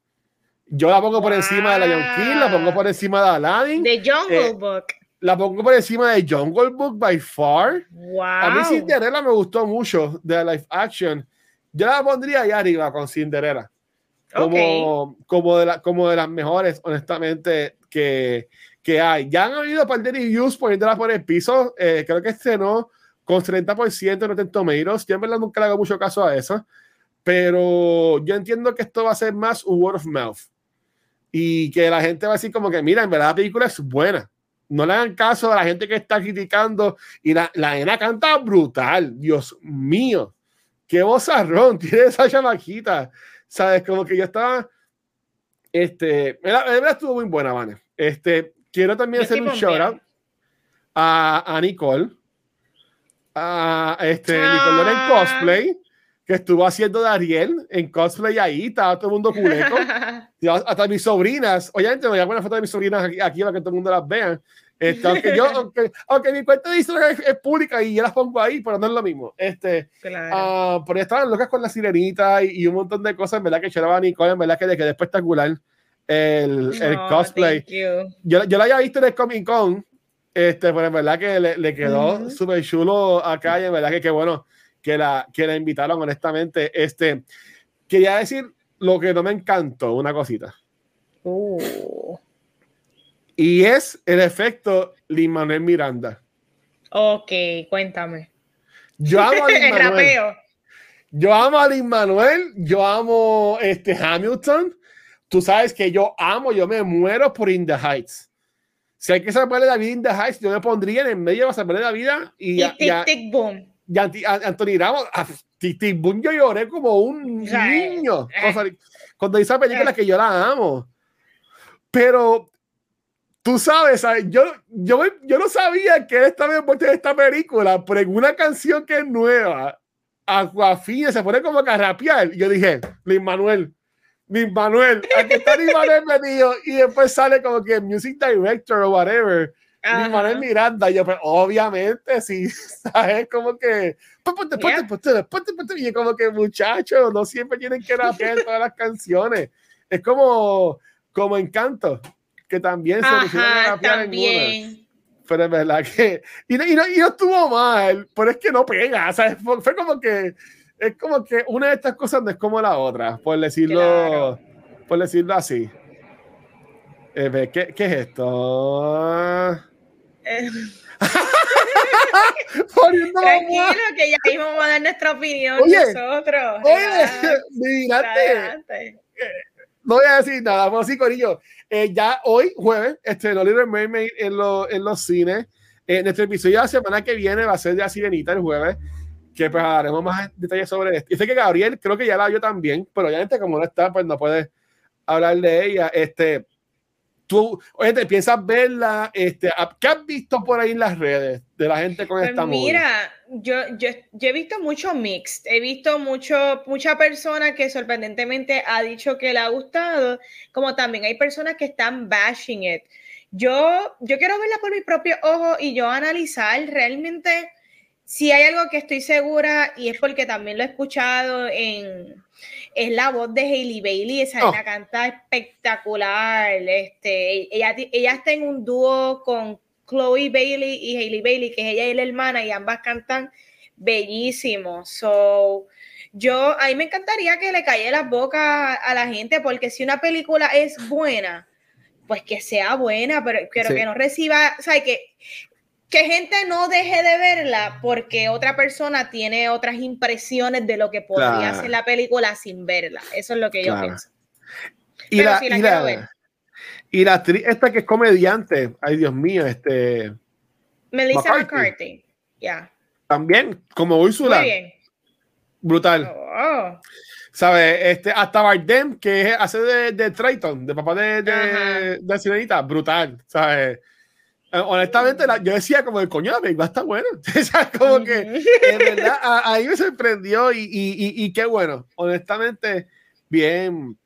Yo la pongo por encima de la Young King, la pongo por encima de Aladdin. De Jungle eh, Book. La pongo por encima de Jungle Book by far. Wow. A mí Cinderella me gustó mucho de la live action. Yo la pondría ahí arriba con Cinderella. Como, como, de la, como de las mejores, honestamente, que, que hay. Ya han habido un par de reviews poniéndola por el piso. Eh, creo que este no con 30% en Rotten Tomatoes. Yo en verdad nunca le hago mucho caso a eso. Pero yo entiendo que esto va a ser más un word of mouth. Y que la gente va a decir como que, mira, en verdad la película es buena. No le hagan caso a la gente que está criticando. Y la, la nena canta brutal. Dios mío. Qué vozarrón tiene esa chamaquita. ¿Sabes? Como que yo estaba... Este, la verdad estuvo muy buena, Vane. Este, quiero también hacer un shout out a, a Nicole. A este, Nicole en ah. cosplay que estuvo haciendo de Ariel en cosplay ahí, estaba todo el mundo culeco. hasta mis sobrinas, obviamente me voy a poner foto de mis sobrinas aquí, aquí, para que todo el mundo las vea. Este, aunque yo, aunque, aunque, mi cuenta de Instagram es, pública y yo las pongo ahí, pero no es lo mismo. Este, claro. uh, pero estaban locas con la sirenita y, y, un montón de cosas, en verdad que lloraba Nicole, en verdad que le quedó espectacular el, el cosplay. Yo, yo la había visto en el Comic Con, este, pero en verdad que le, le quedó mm súper chulo acá y en verdad que qué bueno que la, que la invitaron, honestamente. Este, quería decir lo que no me encantó, una cosita. Uh. Y es el efecto Lin Manuel Miranda. Ok, cuéntame. Yo amo a Lin Manuel. yo amo a Lin Manuel, yo amo este Hamilton. Tú sabes que yo amo, yo me muero por In the Heights. Si hay que salvarle la vida In the Heights, yo me pondría en el medio para salvarle la vida y, y, tic, boom y Anthony Ramos, yo lloré como un niño cuando hizo esa película que yo la amo. Pero tú sabes, Yo, yo, yo no sabía que él estaba envuelto en esta película, pero en una canción que es nueva, Aquafina se pone como a rapear. Y yo dije, Luis Manuel, Luis Manuel, aquí está Luis Manuel metido. Y después sale como que music director o whatever. Mi Manuel Miranda, yo, pues, obviamente, sí, ¿sabes? Como que, ponte, ponte, ponte, ponte, ponte, y como que, muchachos, no siempre tienen que rapear todas las canciones. Es como, como Encanto, que también se pusieron a rapear una. Pero es verdad que, y no, y, no, y no estuvo mal, pero es que no pega, ¿sabes? Fue, como que, es como que una de estas cosas no es como la otra, por decirlo, por decirlo así. Eh, ¿qué, ¿qué, es esto? Tranquilo, que ya mismo vamos a dar nuestra opinión nosotros. Oye, mirate. No voy a decir nada, vamos así, Corillo. Eh, ya hoy, jueves, estrenó Little Mermaid en, en los cines. Eh, nuestro episodio de la semana que viene va a ser de la sirenita el jueves, que pues haremos más detalles sobre esto. Y sé que Gabriel creo que ya la vio también, pero obviamente como no está, pues no puede hablar de ella. Este, tú, oye, te piensas verla, este, ¿qué has visto por ahí en las redes de la gente con pues esta Mira, yo, yo, yo, he visto mucho mixed, he visto mucho, mucha persona que sorprendentemente ha dicho que le ha gustado, como también hay personas que están bashing it. Yo, yo quiero verla por mi propio ojo y yo analizar realmente si hay algo que estoy segura y es porque también lo he escuchado en es la voz de Hailey Bailey, esa oh. canta espectacular. Este, ella, ella está en un dúo con Chloe Bailey y Hailey Bailey, que es ella y la hermana, y ambas cantan bellísimo. So, yo, a mí me encantaría que le cayera la boca a la gente, porque si una película es buena, pues que sea buena, pero, pero que no reciba, o sea, que que gente no deje de verla porque otra persona tiene otras impresiones de lo que podría ser la película sin verla. Eso es lo que yo pienso. Y la, y, la, actriz esta que es comediante, ay Dios mío, este... Melissa McCarthy, ya. También, como Úrsula. Muy bien. Brutal. Oh. ¿Sabes? Este, hasta Bardem, que hace de, de Triton, de papá de, de, de Sirenita, brutal. ¿Sabes? Eh, honestamente, yo decía como el coño, va a estar bueno. como que, en verdad, ahí me sorprendió y, y, y, qué bueno. Honestamente, bien,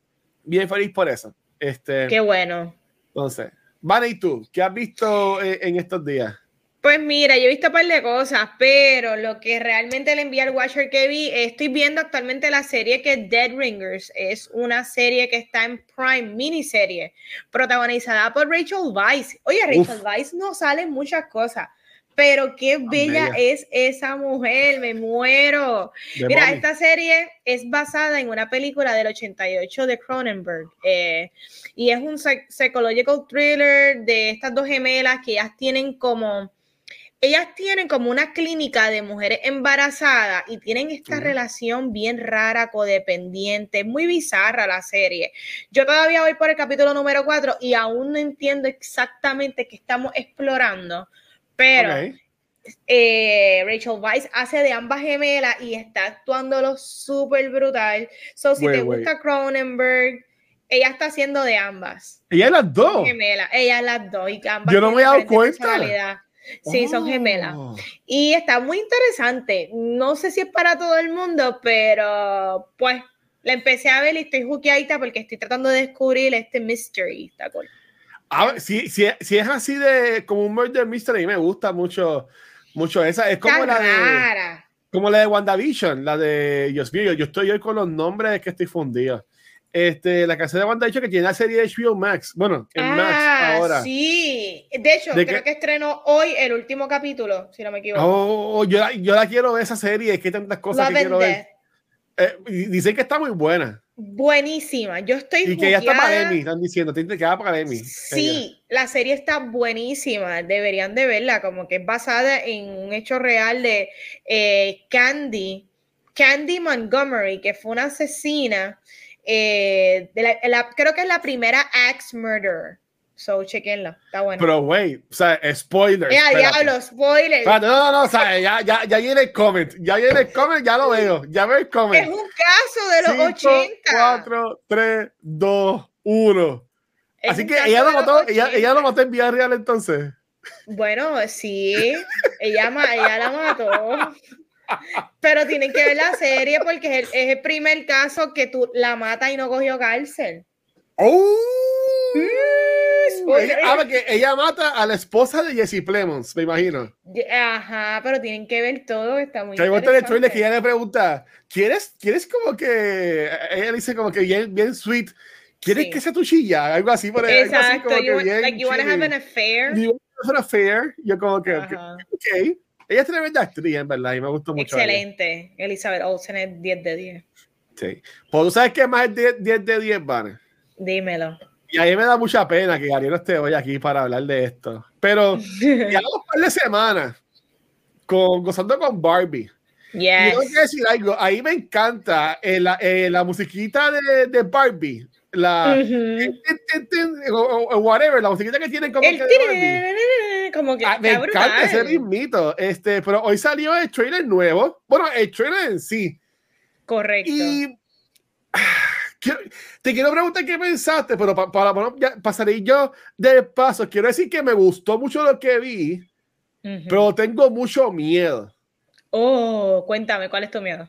bien feliz por eso. Este, qué bueno. Entonces, Vane, ¿y tú? ¿Qué has visto en, en estos días? Pues mira, yo he visto un par de cosas, pero lo que realmente le envié al Watcher que vi, estoy viendo actualmente la serie que es Dead Ringers. Es una serie que está en Prime, miniserie, protagonizada por Rachel Weisz. Oye, Rachel Weisz no sale muchas cosas, pero qué bella, es esa mujer, me muero. Mira, esta serie es basada en una película del 88 de Cronenberg eh, y es un psychological thriller de estas dos gemelas que ellas tienen como ellas tienen como una clínica de mujeres embarazadas y tienen esta relación bien rara, codependiente, muy bizarra la serie. Yo todavía voy por el capítulo número 4 y aún no entiendo exactamente qué estamos explorando, pero eh, Rachel Weisz hace de ambas gemelas y está actuándolo súper brutal. So, si te gusta Cronenberg, ella está haciendo de ambas. Ella es las dos. Gemelas, ella es las dos y ambas Yo no me he dado cuenta. Sí, son gemelas. Oh. Y está muy interesante. No sé si es para todo el mundo, pero pues la empecé a ver y estoy juqueadita porque estoy tratando de descubrir este mystery. Está cool. si, si, si, es así de como un murder mystery, me gusta mucho, mucho esa. Es como la de. Como la de WandaVision, la de Dios mío, yo estoy hoy con los nombres que estoy fundido. Este, la casa de Wanda dicho que tiene la serie de HBO Max. Bueno, en Max ah, ahora. Sí, de hecho, creo que... estrenó hoy el último capítulo, si no me equivoco. Oh, yo, la, yo la quiero ver esa serie, es que hay tantas cosas que quiero ver. Eh, dicen que está muy buena. Buenísima, yo estoy. Y que ya está para Emmy, están diciendo, tiene que para Emmy. Sí, la serie está buenísima, deberían de verla, como que es basada en un hecho real de eh, Candy, Candy Montgomery, que fue una asesina eh, creo que es la primera Axe Murder. So, chequenla, está bueno. Pero, wait, o sea, spoilers. Ya, diablo, spoilers. no, no, no, o sea, ya, ya, ya viene el comment. Ya viene el comment, ya lo veo. Ya veo el comment. Es un caso de los 80. 4, 3, 2, 1. Así que ella lo, mató, ella, ella lo mató en vía real entonces. Bueno, sí, ella, ella la mató. Pero tienen que ver la serie porque es el, primer caso que tú la matas y no cogió cárcel. ¡Oh! ella, ah, que ella mata a la esposa de Jesse Plemons, me imagino. Ajá, pero tienen que ver todo, está muy Que el que ella le pregunta, ¿quieres, ¿quieres como que, ella dice como que bien, bien sweet, ¿quieres que sea tu chilla? Algo así por Exacto, algo así como you, que bien like you want to have an affair. You want to have an affair. Yo como que, ok, okay. Ella es tremenda actriz, en verdad, y me gustó mucho. Excelente. Elizabeth Olsen es 10 de 10. Sí. Pues tú sabes qué más es 10, 10 de 10, Vane. Dímelo. Y a mí me da mucha pena que no esté hoy aquí para hablar de esto. Pero ya un par de semanas con, gozando con Barbie. Yes. Y tengo que decir algo, ahí me encanta eh, la, eh, la, musiquita de, de Barbie la o, whatever, la musiquita que tienen como que como que ah, me encanta ese ritmito. Este, pero hoy salió el trailer nuevo. Bueno, el trailer en sí. Correcto. Y te quiero preguntar qué pensaste, pero para, para bueno, ya pasaré yo de paso. Quiero decir que me gustó mucho lo que vi, pero tengo mucho miedo. Oh, cuéntame, ¿cuál es tu miedo?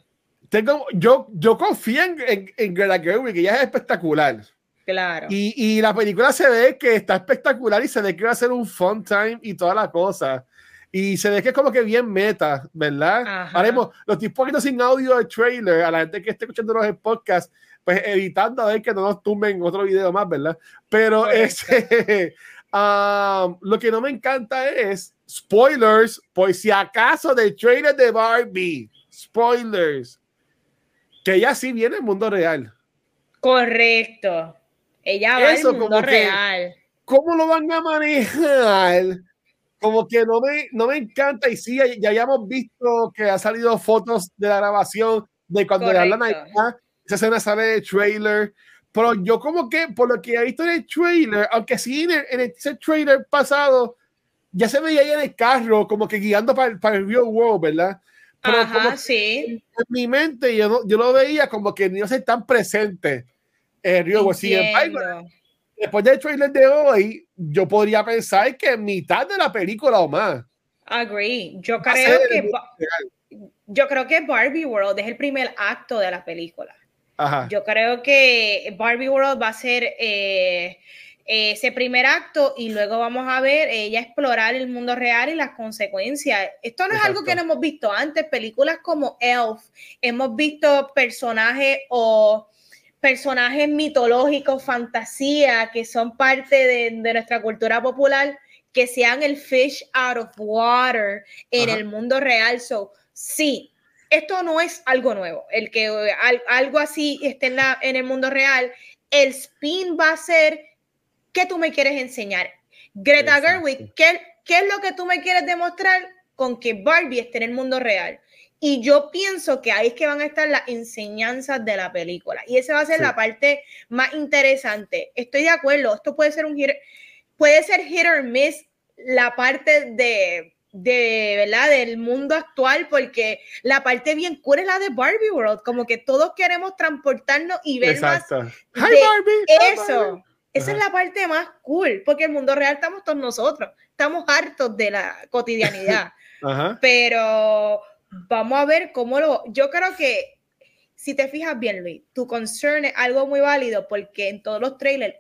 Tengo, yo, yo confío en, en, en Greta Gerwig, que ella es espectacular. Claro. Y, y, la película se ve que está espectacular y se ve que va a ser un fun time y toda la cosa. Y se ve que es como que bien meta, ¿verdad? Haremos los tipos que sin audio de trailer, a la gente que esté escuchando los podcasts, pues evitando a ver que no nos tumben otro video más, ¿verdad? Pero ese, um, lo que no me encanta es spoilers, por si acaso del trailer de Barbie. Spoilers que ella sí viene al mundo real. Correcto. Ella va al mundo real. ¿Cómo lo van a manejar? Como que no me, no me encanta. Y sí, ya, ya hemos visto que ha salido fotos de la grabación de cuando le hablan a esa escena sale de trailer. Pero yo como que, por lo que he visto en el trailer, aunque sí en, el, ese trailer pasado, ya se veía ahí en el carro, como que guiando para, para el real world, ¿verdad? Pero Ajá, como sí. en, mi mente yo, yo lo veía como que no se tan presente en Río. Pues, después del trailer de hoy, yo podría pensar que mitad de la película o más. Agree. Yo creo que yo creo que Barbie World es el primer acto de la película. Ajá. Yo creo que Barbie World va a ser eh, ese primer acto y luego vamos a ver ella explorar el mundo real y las consecuencias. Esto no es algo Exacto. que no hemos visto antes. Películas como Elf, hemos visto personajes o personajes mitológicos, fantasía, que son parte de, de nuestra cultura popular, que sean el fish out of water en Ajá. el mundo real. So, sí, esto no es algo nuevo. El que eh, al- algo así esté en, la- en el mundo real, el spin va a ser ¿qué tú me quieres enseñar? Greta Exacto. Gerwig, ¿qué, ¿qué es lo que tú me quieres demostrar con que Barbie esté en el mundo real? Y yo pienso que ahí es que van a estar las enseñanzas de la película. Y esa va a ser Sí. la parte más interesante. Estoy de acuerdo, esto puede ser un hit, puede ser hit or miss la parte de, de, ¿verdad? Del mundo actual, porque la parte bien cool es la de Barbie World, como que todos queremos transportarnos y ver más Exacto. Hi de Barbie. hi, Barbie. Esa es la parte más cool, porque el mundo real estamos todos nosotros, estamos hartos de la cotidianidad, Ajá. pero vamos a ver cómo lo... Yo creo que, si te fijas bien, Luis, tu concern es algo muy válido, porque en todos los trailers,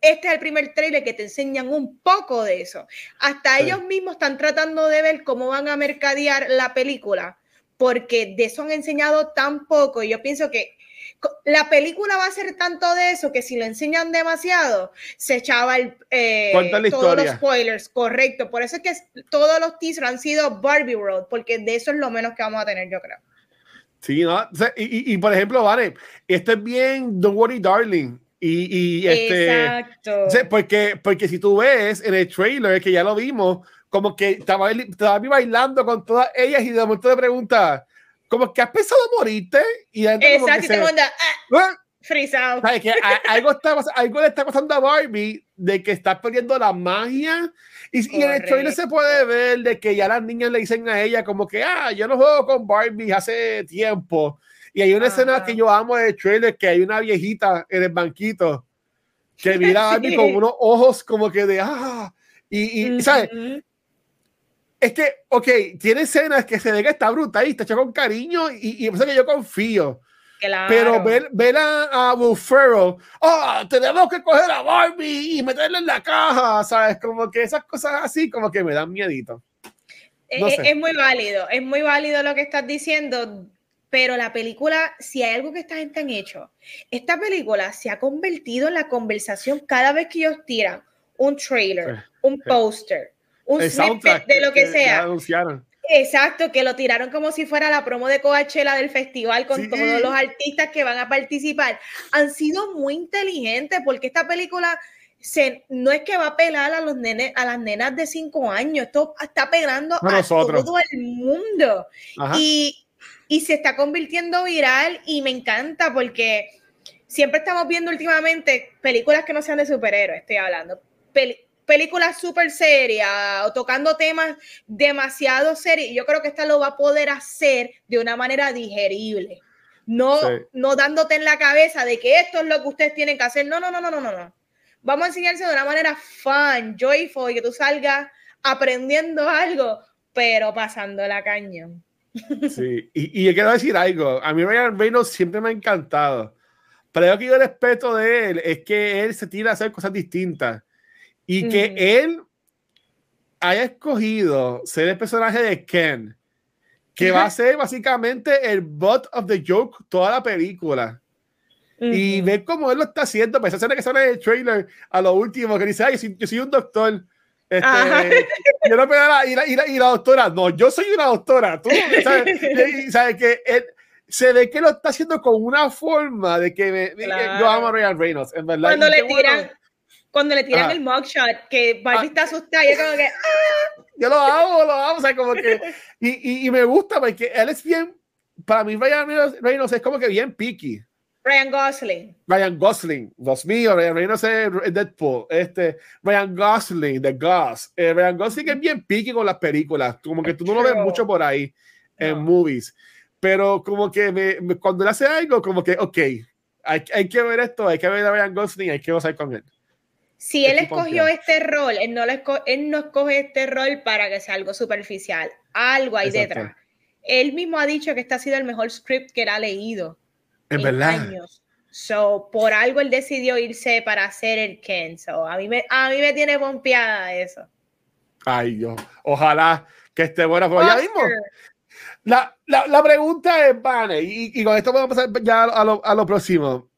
este es el primer trailer que te enseñan un poco de eso. Hasta Sí. ellos mismos están tratando de ver cómo van a mercadear la película, porque de eso han enseñado tan poco, y yo pienso que la película va a ser tanto de eso que si lo enseñan demasiado, se echaba el, eh, todos los historia. spoilers, correcto. Por eso es que todos los teasers han sido Barbie World, porque de eso es lo menos que vamos a tener, yo creo. Sí, ¿no? Y, y- y, por ejemplo, vale, esto es bien Don't Worry Darling. Y, y este, Exacto. porque, porque si tú ves en el trailer, que ya lo vimos, como que estaba, estaba bailando con todas ellas y de momento te pregunta, como que has pensado morirte y gente como que Exacto, y te se- manda, ah, ¡Ah! frisado. ¿Sabes? Que algo, está, algo le está pasando a Barbie de que está perdiendo la magia. Y, y en el trailer se puede ver de que ya las niñas le dicen a ella como que, ah, yo no juego con Barbie hace tiempo. Y hay una escena Ajá. que yo amo del trailer que hay una viejita en el banquito que mira a Barbie Sí. con unos ojos como que de, ah, y, y ¿sabes? Es que, ok, tiene escenas que se ve que está brutal y está hecho con cariño y, y eso que yo confío. Claro. Pero ver, ver a, a Will Ferrell, "Ah, tenemos que coger a Barbie y meterla en la caja, ¿sabes? Como que esas cosas así, como que me dan miedito. no es, sé. es muy válido, es muy válido lo que estás diciendo, pero la película, si hay algo que esta gente han hecho, esta película se ha convertido en la conversación cada vez que ellos tiran un trailer, Sí, un sí. póster, un snippet de lo que sea. anunciaron. Exacto, que lo tiraron como si fuera la promo de Coachella del festival con Sí. todos los artistas que van a participar. Han sido muy inteligentes porque esta película se, no es que va a pelar a los nenes, a las nenas de 5 años, esto está pegando A todo el mundo y, y se está convirtiendo viral y me encanta porque siempre estamos viendo últimamente películas que no sean de superhéroes, estoy hablando, películas súper serias o tocando temas demasiado serios. Yo creo que esta lo va a poder hacer de una manera digerible. No, Sí. no dándote en la cabeza de que esto es lo que ustedes tienen que hacer. No, no, no, no, no, no. no. Vamos a enseñarse de una manera fun, joyful, y que tú salgas aprendiendo algo, pero pasando la cañón. Sí, y, y yo quiero decir algo. A mí Ryan Reynolds siempre me ha encantado. Pero lo que yo respeto de él es que él se tira a hacer cosas distintas. Y que Ujú. él haya escogido ser el personaje de Ken, que va a ser básicamente el butt of the joke toda la película. Y Ujú. ver cómo él lo está haciendo, pues esa que sale en el trailer a lo último, que dice, ay, yo soy, yo soy un doctor. Este, yo no la- y, la, y, la, y la doctora, no, yo soy una doctora. Tú, ¿sabes? Y, y sabes que él, se ve que lo está haciendo con una forma de que me, que Claro. yo amo a Ryan Reynolds, en verdad. cuando Y le qué bueno, tiran, cuando le tiran Ah. el mugshot, que Barbie Ah. está asustada, y es como que, "Ah". yo lo amo, lo amo, o sea, como que, y, y, y me gusta porque él es bien, para mí Ryan Reynolds, es como que bien picky. Ryan Gosling. Ryan Gosling, Dios mío, Ryan Reynolds es Deadpool, este, Ryan Gosling, The Goss, eh, Ryan Gosling es bien picky con las películas, como que tú no lo ves mucho por ahí. en movies. Pero como que me, cuando él hace algo, como que, ok, hay, hay, que ver esto, hay que ver a Ryan Gosling, hay que gozar con él. Si él escogió este rol, él no, él no escoge este rol para que sea algo superficial, algo hay detrás. Él mismo ha dicho que este ha sido el mejor script que él ha leído en, verdad. años. So, por algo él decidió irse para hacer el Ken. So, a mí me, a mí me tiene pompeada eso. Ay, Dios. Ojalá que esté buena. Pero ya mismo. La, la, la, pregunta es, Vane, y, y, con esto vamos a pasar ya a lo, a lo próximo.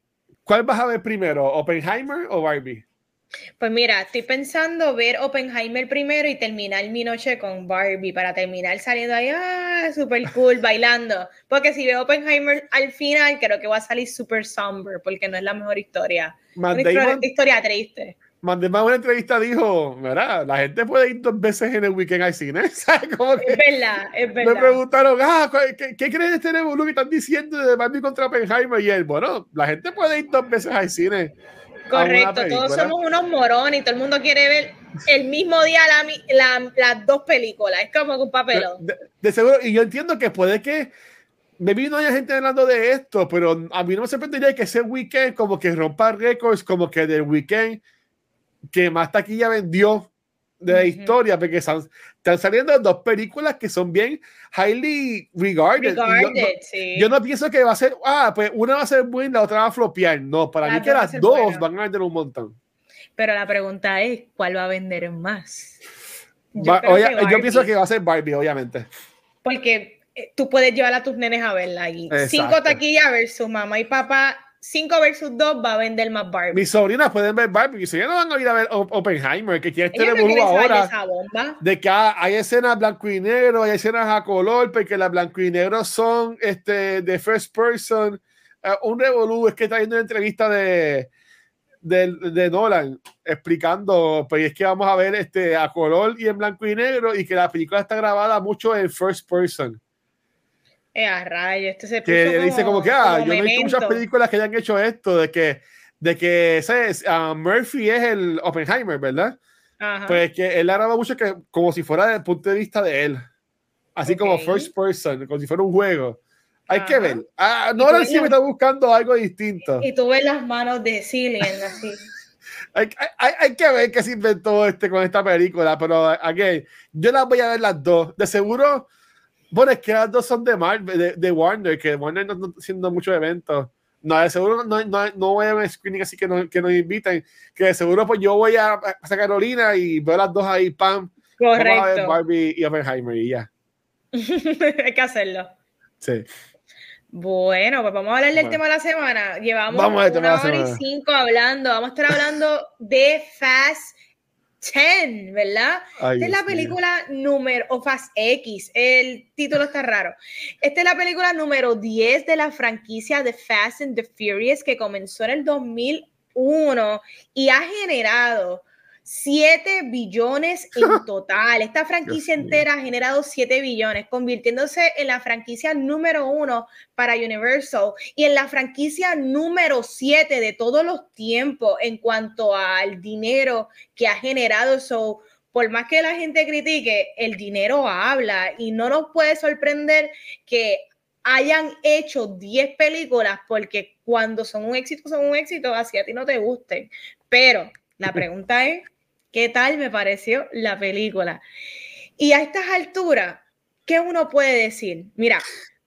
¿Cuál vas a ver primero, Oppenheimer o Barbie? Pues mira, estoy pensando ver Oppenheimer primero y terminar mi noche con Barbie para terminar saliendo ahí, ah, súper cool, bailando. Porque si veo Oppenheimer al final, creo que va a salir súper somber porque no es la mejor historia. una historia, triste. Mandé una entrevista dijo, ¿verdad? La gente puede ir dos veces en el weekend al cine. ¿sabes? Como que es verdad, es verdad. Me preguntaron, ah, ¿qué, qué crees de este Nebulu que están diciendo de Barbie contra Oppenheimer? Y él, bueno, la gente puede ir dos veces al cine Correcto, todos somos unos morones y todo el mundo quiere ver el mismo día las dos películas. Es como un papelón. De, seguro, y yo entiendo que puede que. Me vino haya gente hablando de esto, pero a mí no me sorprendería que ese weekend como que rompa récords, como que del weekend que más taquilla vendió de la historia, porque están, saliendo dos películas que son bien highly regarded. yo, no, pienso que va a ser, ah, pues una va a ser buena, la otra va a flopear. No, para mí que las dos van a vender un montón. Pero la pregunta es, ¿cuál va a vender más? Yo, pienso que va a ser Barbie, obviamente. Porque eh, tú puedes llevar a tus nenes a verla y cinco taquillas versus mamá y papá 5 versus 2 va a vender más Barbie. Mis sobrinas pueden ver Barbie, y si no van a ir a ver Oppenheimer, que quiere este no ahora. De que hay escenas blanco y negro, hay escenas a color, porque las blanco y negro son este, de first person. Uh, un revolú es que está viendo una entrevista de, de, de, Nolan explicando, pues es que vamos a ver este, a color y en blanco y negro, y que la película está grabada mucho en first person. Eh, a rayo, este se puso que dice como que, ah, yo no he visto muchas películas que hayan hecho esto, de que, de que, ¿sabes? Uh, Murphy es el Oppenheimer, ¿verdad? Pues que él graba mucho que como si fuera desde el punto de vista de él. Así como first person, como si fuera un juego. Hay que ver. Ah, no ahora sí me está buscando algo distinto. Y, tú ves las manos de Cillian así. hay, hay, hay, que ver qué se inventó este con esta película, pero again, yo las voy a ver las dos. De seguro, bueno, es que las dos son de Marvel, de, Warner, que Warner no está haciendo muchos eventos. No, de seguro no, no, no voy a ver screening así que, no, que nos inviten. Que de seguro pues yo voy a, a Carolina y veo las dos ahí, pam. Correcto. a ver Barbie y Oppenheimer y ya. Hay que hacerlo. Sí. Bueno, pues vamos a hablar del tema de la semana. Llevamos una hora y cinco hablando. Vamos a estar hablando de Fast 10, ¿verdad? Esta es la película número, o Fast X, el título está raro. Esta es la película número 10 de la franquicia de Fast and the Furious que comenzó en el 2001 y ha generado 7 billones en total. Esta franquicia entera ha generado 7 billones, convirtiéndose en la franquicia número uno para Universal y en la franquicia número 7 de todos los tiempos en cuanto al dinero que ha generado. So, por más que la gente critique, el dinero habla y no nos puede sorprender que hayan hecho 10 películas porque cuando son un éxito, son un éxito, así a ti no te gusten. Pero la pregunta es, qué tal me pareció la película. Y a estas alturas, ¿qué uno puede decir? Mira,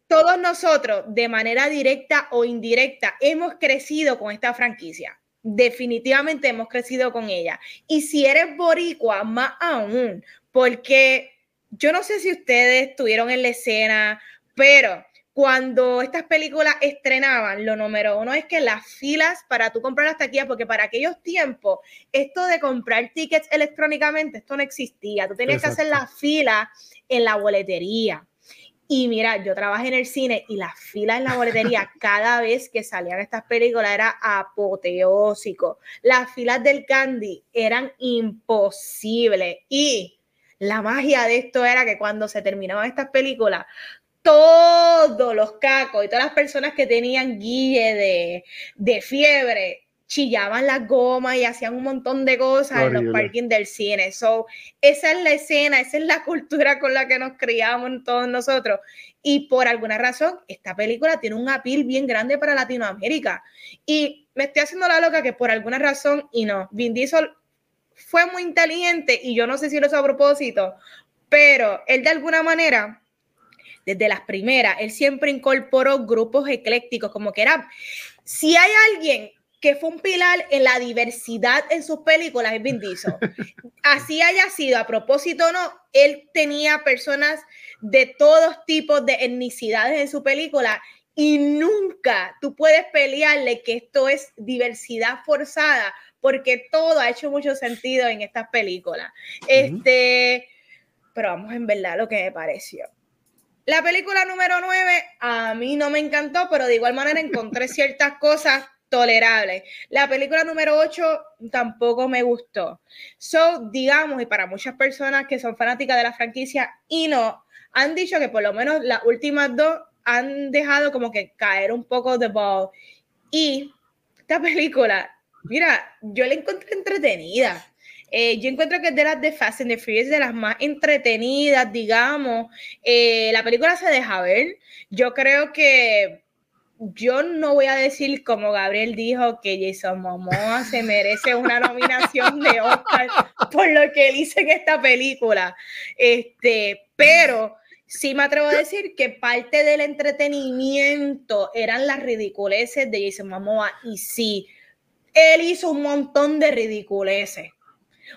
todos nosotros, de manera directa o indirecta, hemos crecido con esta franquicia. Definitivamente hemos crecido con ella. Y si eres boricua, más aún, porque yo no sé si ustedes estuvieron en la escena, pero cuando estas películas estrenaban, lo número uno es que las filas para tú comprar las taquillas, porque para aquellos tiempos, esto de comprar tickets electrónicamente, esto no existía. Tú tenías que hacer la fila en la boletería. Y mira, yo trabajé en el cine y la fila en la boletería cada vez que salían estas películas era apoteósico. Las filas del candy eran imposibles. Y la magia de esto era que cuando se terminaban estas películas, todos los cacos y todas las personas que tenían guille de, fiebre chillaban las gomas y hacían un montón de cosas en los parkings del cine. So, esa es la escena, esa es la cultura con la que nos criamos todos nosotros. Y por alguna razón, esta película tiene un appeal bien grande para Latinoamérica. Y me estoy haciendo la loca que por alguna razón, y no, Vin Diesel fue muy inteligente y yo no sé si lo hizo a propósito, pero él de alguna manera desde las primeras, él siempre incorporó grupos eclécticos, como que era, si hay alguien que fue un pilar en la diversidad en sus películas, es Vin Diesel. Así haya sido, a propósito o no, él tenía personas de todos tipos de etnicidades en su película y nunca tú puedes pelearle que esto es diversidad forzada porque todo ha hecho mucho sentido en estas películas. Este, pero vamos en verdad lo que me pareció. La película número 9 a mí no me encantó, pero de igual manera encontré ciertas cosas tolerables. La película número 8 tampoco me gustó. So, digamos, y para muchas personas que son fanáticas de la franquicia y no, han dicho que por lo menos las últimas dos han dejado como que caer un poco de ball. Y esta película, mira, yo la encontré entretenida. Eh, yo encuentro que es de las de Fast and the Furious, de las más entretenidas, digamos. Eh, la película se deja ver. Yo creo que yo no voy a decir como Gabriel dijo que Jason Momoa se merece una nominación de Oscar por lo que él hizo en esta película. Este, pero sí me atrevo a decir que parte del entretenimiento eran las ridiculeces de Jason Momoa y sí, él hizo un montón de ridiculeces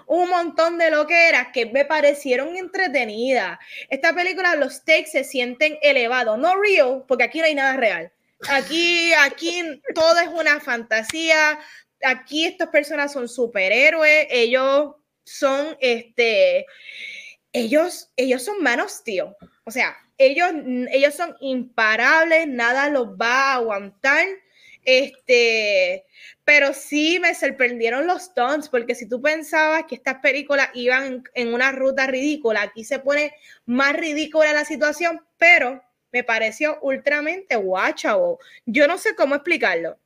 un montón de loqueras que me parecieron entretenidas. Esta película, los stakes se sienten elevados, no real, porque aquí no hay nada real. Aquí, aquí todo es una fantasía. Aquí estas personas son superhéroes. Ellos son, este, ellos, ellos son manos, tío. O sea, ellos, ellos son imparables, nada los va a aguantar. Este, pero sí me sorprendieron los stunts, porque si tú pensabas que estas películas iban en, una ruta ridícula, aquí se pone más ridícula la situación, pero me pareció ultramente watchable. Yo no sé cómo explicarlo.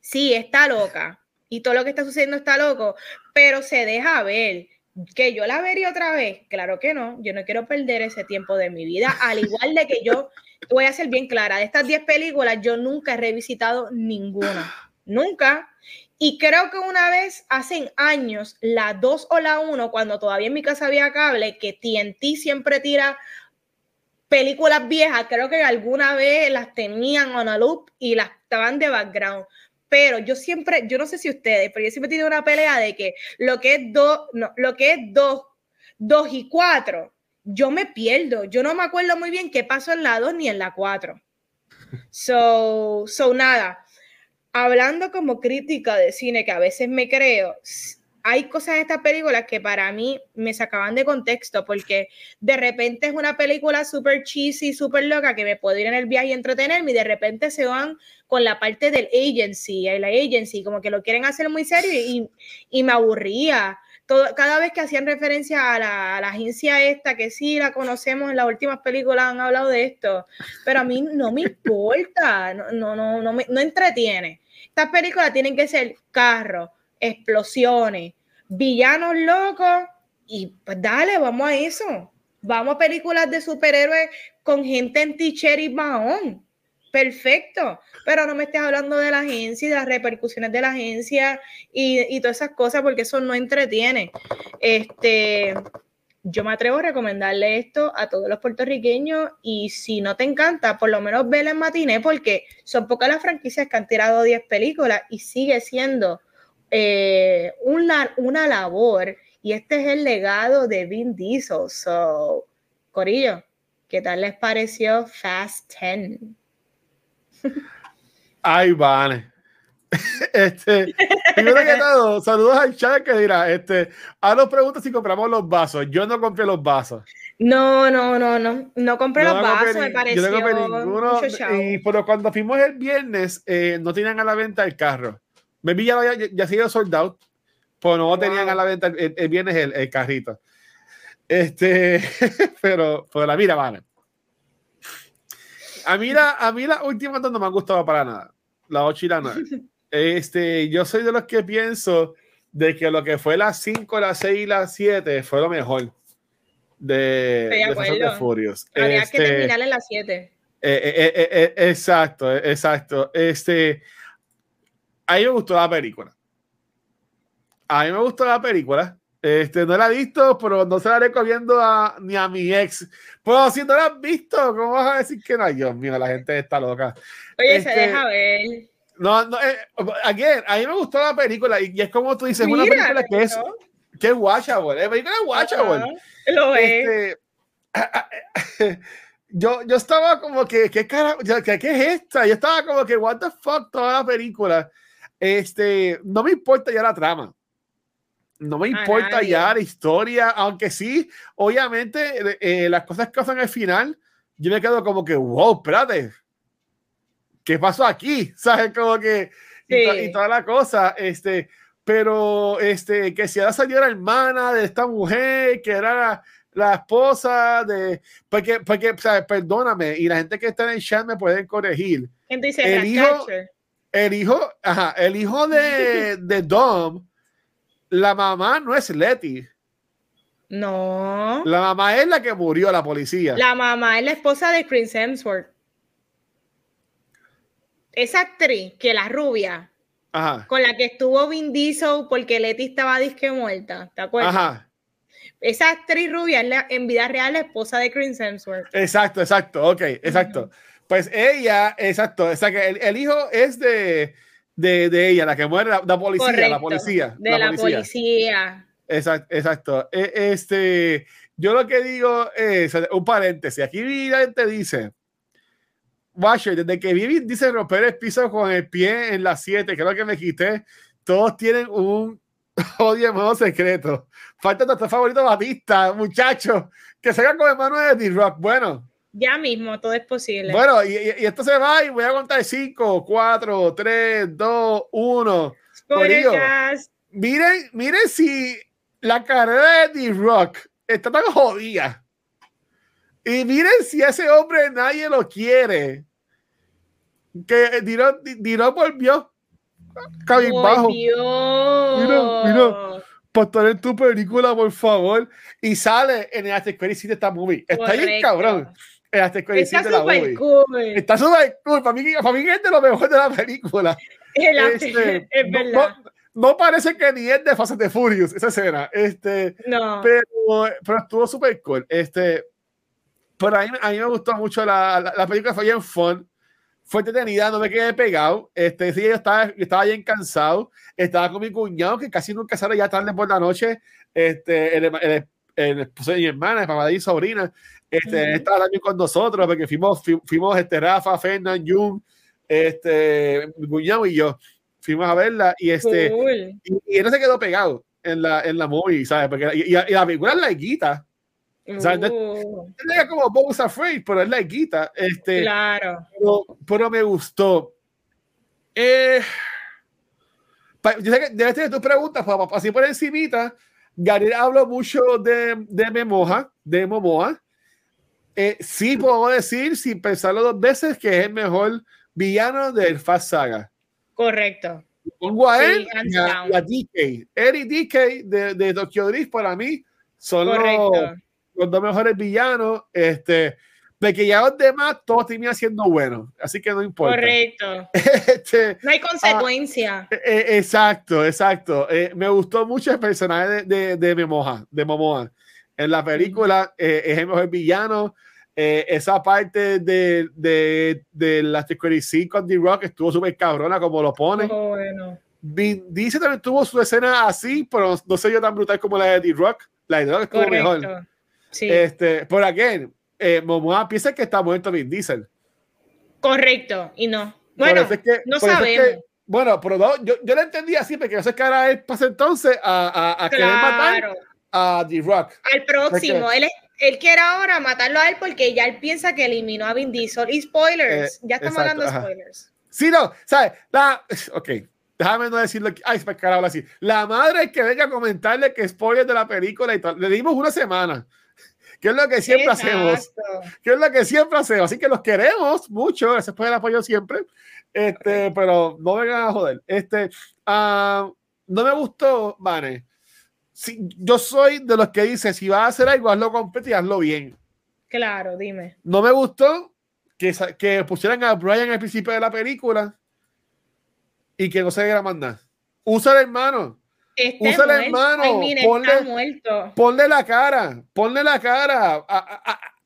Sí, está loca y todo lo que está sucediendo está loco, pero se deja ver. Que yo la vería otra vez, claro que no, yo no quiero perder ese tiempo de mi vida, al igual de que yo voy a ser bien clara, de estas 10 películas yo nunca he revisitado ninguna, nunca. Y creo que una vez, hace años, la 2 o la 1, cuando todavía en mi casa había cable, que TNT siempre tira películas viejas, creo que alguna vez las tenían on a loop y las estaban de background. Pero yo siempre, yo no sé si ustedes, pero yo siempre he tenido una pelea de que lo que es 2, no, lo que es 2, 2 y 4 yo me pierdo. Yo no me acuerdo muy bien qué pasó en la 2 ni en la 4. So, so nada. Hablando como crítica de cine, que a veces me creo, hay cosas en esta película que para mí me sacaban de contexto, porque de repente es una película súper cheesy, súper loca, que me puedo ir en el viaje y entretenerme, y de repente se van con la parte del agency, la agency, como que lo quieren hacer muy serio y, y me aburría cada vez que hacían referencia a la, agencia esta, que sí la conocemos en las últimas películas, han hablado de esto, pero a mí no me importa, no, no, no, me, no entretiene. Estas películas tienen que ser carros, explosiones, villanos locos, y pues dale, vamos a eso. Vamos a películas de superhéroes con gente en t-shirt y mahón perfecto, pero no me estés hablando de la agencia y de las repercusiones de la agencia y, todas esas cosas porque eso no entretiene. Este, yo me atrevo a recomendarle esto a todos los puertorriqueños y si no te encanta, por lo menos vela en matiné porque son pocas las franquicias que han tirado 10 películas y sigue siendo eh, una, una labor y este es el legado de Vin Diesel. So, Corillo, ¿qué tal les pareció Fast 10? Ay, vale. Este, primero que todo, saludos al chat que dirá, este, a nos pregunta si compramos los vasos. Yo no compré los vasos. No, no, no, no, no compré los vasos, me pareció. Yo no compré ninguno. Y pero cuando fuimos el viernes, eh, no tenían a la venta el carro. Me vi ya, ya, ya sido sold out, pero no tenían a la venta el, viernes el, carrito. Este, pero, pero la mira, vale. A mí, la, a mí las últimas no me han gustado para nada. La 8 y la 9. Este, yo soy de los que pienso de que lo que fue las 5, las 6 y las 7 fue lo mejor de, de, de Furious. Había este, que terminar en las 7. Eh, eh, eh, eh, exacto, exacto. Este, a mí me gustó la película. A mí me gustó la película. Este, no la he visto, pero no se la recomiendo a, ni a mi ex. Pues si no la has visto, ¿cómo vas a decir que no? Dios mío, la gente está loca. Oye, se este, deja ver. No, no, eh, again, a mí me gustó la película y, es como tú dices, Mira, una película que es, que es watchable, es película watchable. Lo es. Este, yo, yo estaba como que, ¿qué, cara, ¿qué, ¿qué es esta? Yo estaba como que, what the fuck, toda la película. Este, no me importa ya la trama. No me importa ya la historia, aunque sí, obviamente, eh, las cosas que pasan al final, yo me quedo como que, wow, espérate, ¿qué pasó aquí? ¿Sabes? Como que, y, toda la cosa, este, pero, este, que si ahora salió la hermana de esta mujer, que era la, esposa de, porque, porque, o sea, perdóname, y la gente que está en el chat me pueden corregir. el hijo, el hijo, ajá, el hijo de, de Dom, la mamá no es Letty. No. La mamá es la que murió, la policía. La mamá es la esposa de Chris Hemsworth. Esa actriz, que la rubia, Ajá. con la que estuvo Vin Diesel porque Letty estaba disque muerta, ¿te acuerdas? Ajá. Esa actriz rubia es la, en vida real la esposa de Chris Hemsworth. Exacto, exacto, ok, exacto. Pues ella, exacto, o sea que el, el hijo es de, de, de, ella, la que muere, la, la policía, Correcto, la policía. De la, policía. policía. Exacto, exacto. Este, yo lo que digo es, un paréntesis, aquí la gente dice, Washer, desde que Vivi dice romper el piso con el pie en las 7, creo que me quité, todos tienen un odio modo secreto. Falta nuestro favorito Batista, muchachos, que se hagan con el mano de D-Rock. Bueno, ya mismo, todo es posible. Bueno, y, y, esto se va y voy a contar 5, 4, 3, 2, 1. Miren, miren si la carrera de D-Rock está tan jodida. Y miren si ese hombre nadie lo quiere. Que D-Rock volvió cabizbajo. Mira, mira. Pastor en tu película, por favor. Y sale en el After Credit esta movie. Está bien cabrón. Está súper cool. Está súper cool. Para mí, para mí es de lo mejor de la película. Este, es verdad. No, no, parece que ni es de Fast de Furious esa escena. Este, no. Pero, pero estuvo súper cool. Este, pero a mí, a mí me gustó mucho la, la, la, película. Fue bien fun. Fue entretenida, no me quedé pegado. Este, sí, yo estaba, yo estaba bien cansado. Estaba con mi cuñado, que casi nunca sale ya tarde por la noche. Este, el, el, el esposo de mi hermana, el papá de mi sobrina. Este, uh estaba también con nosotros porque fuimos, fuimos este, Rafa, Fernand, Jung, este, Guñado y yo. Fuimos a verla y este cool. y, y, él se quedó pegado en la, en la movie, ¿sabes? Porque, y, y, la película es laiguita. Uh. ¿sabes? No, es como Bones Afraid, pero es laiguita. Este, claro. Pero, pero me gustó. Eh, yo sé que debes tener tus preguntas, así por encimita. Gabriel habló mucho de, de Memoja, de Momoa. Eh, sí puedo decir, sin pensarlo dos veces, que es el mejor villano del Fast Saga. Correcto. Pongo a él sí, y, a, y a, DK. Él y DK de, de Tokyo Drift para mí son los, los, dos mejores villanos. Este, de que ya los demás todos terminan siendo buenos, así que no importa. Correcto. este, no hay consecuencia. Ah, eh, exacto, exacto. Eh, me gustó mucho el personaje de, de, de Memoja, de Momoa. En la película eh, es el villano. Eh, esa parte de, de, de la Security con The Rock estuvo súper cabrona como lo pone. Oh, bueno. Dice también tuvo su escena así, pero no sé yo tan brutal como la de The Rock. La de The Rock estuvo Correcto. mejor. Sí. Este, por again, eh, Momoa piensa que está muerto Vin Diesel. Correcto, y no. Bueno, es que, no sabemos. Es que, bueno, pero no, yo, yo lo entendí así, porque no sé qué hará él pasa entonces a, a, a claro. querer matar a The Rock. Al próximo, él, es, él quiere ahora matarlo a él porque ya él piensa que eliminó a Vin Diesel. Y spoilers, eh, ya estamos exacto, hablando de spoilers. Ajá. Sí, no, ¿sabes? La, ok, déjame no decirlo. Ay, para carajo, así. La madre que venga a comentarle que spoilers de la película y tal. Le dimos una semana. que es lo que siempre hacemos, que es lo que siempre hacemos. Así que los queremos mucho, gracias por el apoyo siempre. Este, pero no vengan a joder. Este, uh, no me gustó, Vane. Si, yo soy de los que dice, si vas a hacer algo, hazlo completo y hazlo bien. Claro, dime. No me gustó que, que pusieran a Brian al principio de la película y que no se viera más nada. Usa el hermano. Este Usa el hermano. ponle, ponle, la cara. Ponle la cara.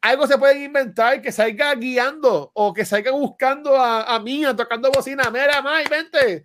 algo se puede inventar que salga guiando o que salga buscando a, a Mía, tocando bocina. Mira, May, vente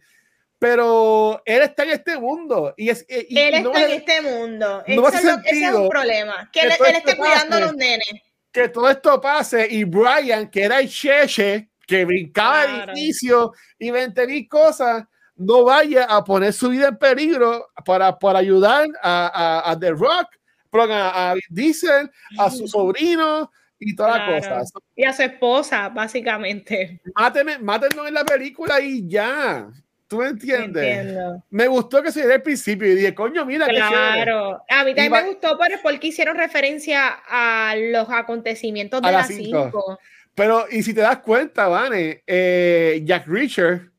pero él está en este mundo. Y es, y, él está en este mundo. No ese, es un problema. Que, él, esté cuidando a los nenes. Que todo esto pase y Brian, que era el cheche, que brincaba el edificio y 20 mil cosas, no vaya a poner su vida en peligro para, para ayudar a, a, The Rock, a, a Diesel, a su sobrino y todas las cosas. Y a su esposa, básicamente. Mátenme, mátenlo en la película y ya. ¿Tú me entiendes? Me gustó que se diera el principio y dije, coño, mira. Claro, a mí también me gustó pero porque hicieron referencia a los acontecimientos de las 5. Pero, y si te das cuenta, Vane, eh, Jack Reacher,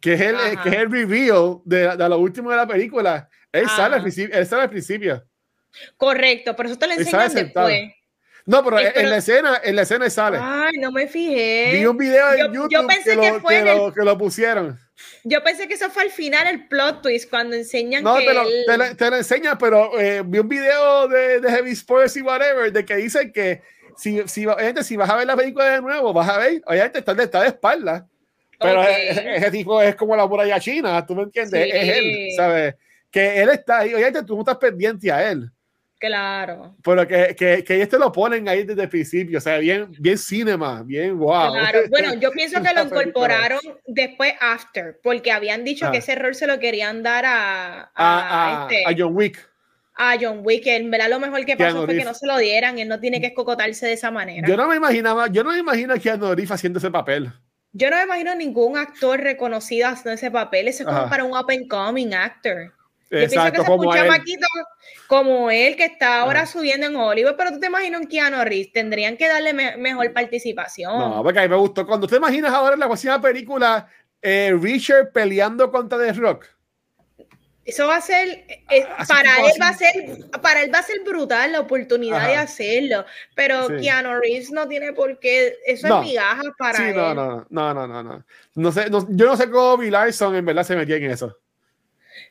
que es el, que es el reveal de, de, lo último de la película, él sale, al principio, él sale al principio. Correcto, pero eso te lo enseñan después. No, pero, en la escena, en la escena sale. Ay, no me fijé. Vi un video de YouTube yo pensé que, lo, fue que, lo, pusieron. Yo pensé que eso fue al final el plot twist cuando enseñan no, que te lo, te, lo, te lo enseña, pero eh, vi un video de, de Heavy Spoilers y whatever de que dicen que si, si, si vas a ver la película de nuevo, vas a ver, obviamente está, está de espalda, pero ese tipo es como la muralla china, ¿tú me entiendes? Es él, ¿sabes? Que él está ahí, obviamente tú no estás pendiente a él. Claro. Pero que, que, que este lo ponen ahí desde el principio, o sea, bien, bien cinema, bien wow. Claro, bueno, yo pienso que lo incorporaron después after, porque habían dicho que ah. ese rol se lo querían dar a, a, a, este, a John Wick. A John Wick, en verdad lo mejor que pasó fue que no se lo dieran, él no tiene que escocotarse de esa manera. Yo no me imaginaba, yo no me imagino a Keanu Reeves haciendo ese papel. Yo no me imagino ningún actor reconocido haciendo ese papel, ese es como para un up and coming actor. Exacto, como un chamaquito como él que está ahora subiendo en Hollywood, pero tú te imaginas un Keanu Reeves, tendrían que darle mejor participación. No, porque a mí me gustó. Cuando te imaginas ahora en la próxima película, eh, Richard peleando contra The Rock. Eso va a ser, eh, ah, para él va a ser, para él va a ser brutal la oportunidad de hacerlo, pero Keanu Reeves no tiene por qué, eso es migaja para sí, él. No, no, no, no, no, no. no sé, yo no sé cómo Bill Larson en verdad se metía en eso.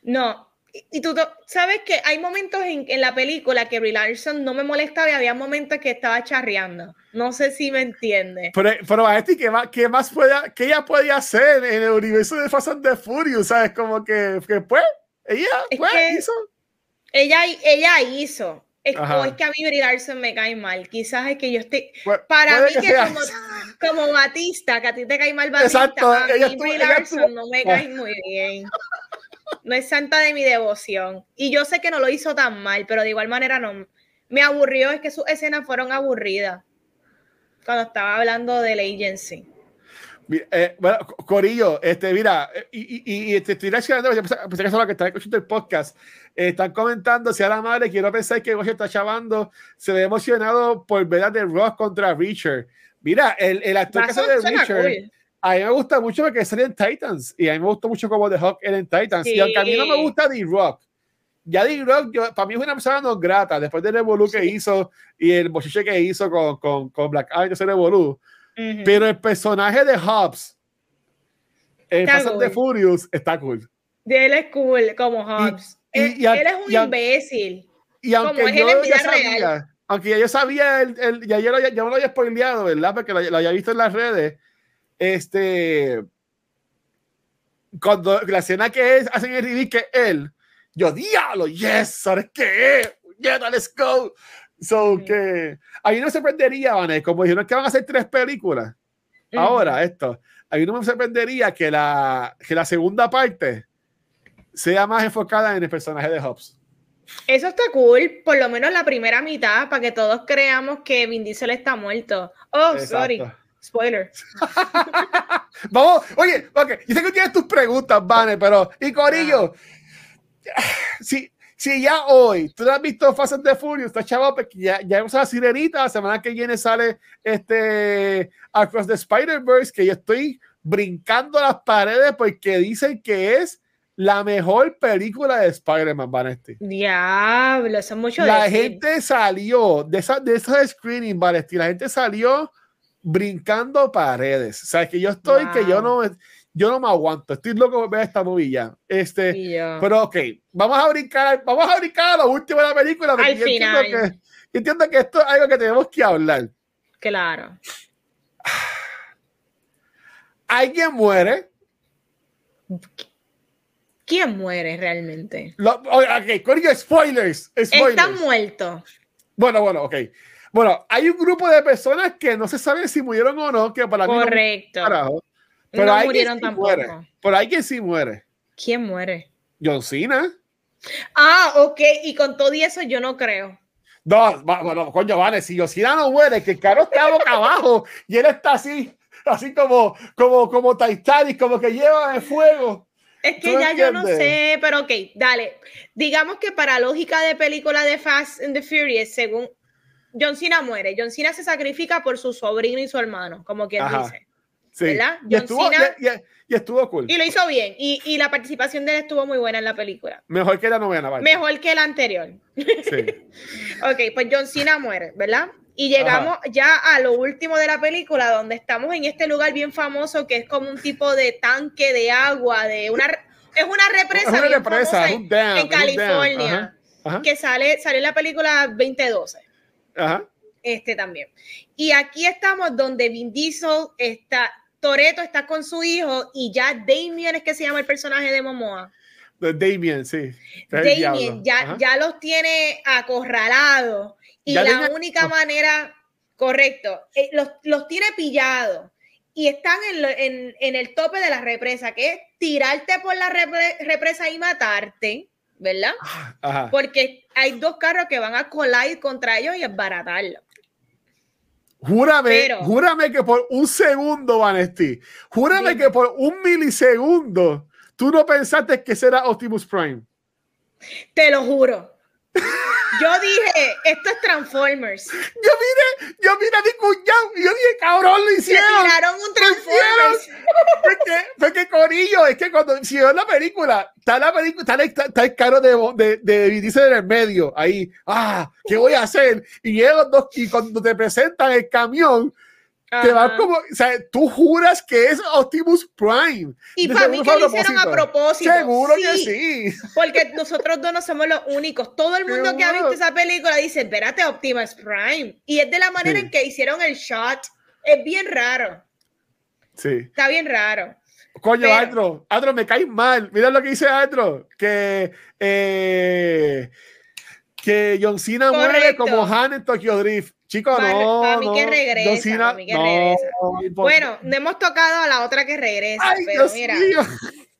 No, y tú sabes que hay momentos en, en, la película que Brie Larson no me molestaba y había momentos que estaba charreando. No sé si me entiende. Pero, pero a ¿qué más, qué más puede, qué ella podía hacer en el universo de Fast and the Furious? ¿Sabes? Como que, que pues, ella pues, hizo. Ella, ella hizo. Es, o es que a mí Brie Larson me cae mal. Quizás es que yo estoy. para mí, que, como, como, Batista, que a ti te cae mal Batista, Exacto, a mí Brie Larson no me cae muy bien no es santa de mi devoción. Y yo sé que no lo hizo tan mal, pero de igual manera no. Me aburrió, es que sus escenas fueron aburridas cuando estaba hablando del agency. Eh, bueno, Corillo, este, mira, y, y, y te estoy reaccionando, pensé que son los que están escuchando el podcast, están comentando, si a la madre, quiero pensar que Goyo está chavando, se ve emocionado por ver a The Rock contra Richard. Mira, el, el actor que hace de Richard, a mí me gusta mucho porque sale en Titans y a mí me gusta mucho como The Hawk en Titans. Y aunque a mí no me gusta The Rock, ya The Rock, para mí es una persona no grata después del Revolu que hizo y el bochiche que hizo con, con, con Black Eye, ese Revolu. Pero el personaje de Hobbs en Fast and the Furious está cool. De él es cool, como Hobbs. él, es un imbécil. Y aunque como yo ya sabía, aunque ya yo sabía, el, el, ya, yo, ya, me lo había spoileado, ¿verdad? Porque lo, lo había visto en las redes este, cuando la escena que es, hacen el que él, yo, diablo, yes, ¿sabes qué? Yeah, let's go. So que ahí no se perdería, Vanes, como dijeron que van a hacer tres películas. Ahora, esto, ahí no me sorprendería que la, que la segunda parte sea más enfocada en el personaje de Hobbs. Eso está cool, por lo menos la primera mitad, para que todos creamos que Vin Diesel está muerto. Oh, sorry. Spoiler. Vamos, oye, ok, yo sé que tienes tus preguntas, Vane, pero, y Corillo, si, si ya hoy tú has visto Fast and the Furious, está chavo, porque ya, ya vemos a la sirenita, la semana que viene sale este Across the Spider-Verse, que yo estoy brincando las paredes porque dicen que es la mejor película de Spider-Man, Vanesti. Diablo, eso es mucho La decir. gente salió de esa, de esos screening, Vanesti, la gente salió brincando paredes. O sea, que yo estoy, que yo no, yo no me aguanto. Estoy loco de ver esta movie ya. Este, pero ok, vamos a brincar, vamos a brincar a lo último de la película. Al yo entiendo final. que- yo entiendo que esto es algo que tenemos que hablar. Claro. Alguien muere. ¿Quién muere realmente? Lo, ok, spoilers. Spoilers. Está muerto. Bueno, bueno, ok. Bueno, hay un grupo de personas que no se sabe si murieron o no, que para mí no Correcto. carajo. Pero No alguien murieron sí tampoco. muere. Pero alguien sí muere. ¿Quién muere? John Cena. Ah, ok. Y con todo y eso yo no creo. No, bueno, coño, vale, si John Cena no muere, que el carro está boca abajo y él está así, así como, como, como Titanic, como que lleva de fuego. Es que ¿Tú ya yo no entiendes? sé, pero ok, dale. Digamos que para lógica de película de Fast and the Furious, según John Cena muere, John Cena se sacrifica por su sobrino y su hermano, como quien Ajá. dice. Sí. ¿Verdad? Y John estuvo, Cena- y, y- y estuvo cool. Y lo hizo bien. Y, y la participación de él estuvo muy buena en la película. Mejor que la novena, vaya. Mejor que la anterior. Sí. Ok, pues John Cena muere, ¿verdad? Y llegamos ya a lo último de la película, donde estamos en este lugar bien famoso que es como un tipo de tanque de agua, de una es una represa, Es una represa, un dam, en un California, ajá, ajá. que sale, sale en la película 2012, Ajá. este también. Y aquí estamos donde Vin Diesel está, Toreto está con su hijo y ya Damien es que se llama el personaje de Momoa. Damien, sí. Damien ya, ya los tiene acorralados y Ya la tenía- única manera, correcto, eh, los, los tiene pillados y están en, lo- en- en el tope de la represa, que es tirarte por la repre- represa y matarte, ¿verdad? Ajá. Porque hay dos carros que van a collide contra ellos y esbaratarlo. Júrame, Pero- júrame que por un segundo, Vanesti, júrame Dime. que por un milisegundo tú no pensaste que será Optimus Prime. Te lo juro. Yo dije, esto es Transformers. Yo miré, yo miré a mi cuñado y yo dije, cabrón, lo Se hicieron. tiraron un Transformers. Porque, porque Corillo, es que cuando si ves la película, está la película, está, el- está, está el carro de, de, de Diesel en el medio, ahí, ah, ¿qué voy a hacer? Y llegan dos, y cuando te presentan el camión, te van como, o sea, tú juras que es Optimus Prime. Y para mí que lo hicieron a propósito. Seguro que sí. Porque nosotros dos no somos los únicos. Todo el mundo que ha visto esa película dice, espérate, Optimus Prime. Y es de la manera Sí. en que hicieron el shot. Es bien raro. Sí. Está bien raro. Coño, Pero- Andro, Andro, me caes mal. Mira lo que dice Andro, que eh, que John Cena muere como Han en Tokyo Drift. Chicos, Para- no. para mí que regresa, John Cena, para mí que no, regresa. por- Bueno, no hemos tocado a la otra que regresa, Ay, pero Dios mira. mío.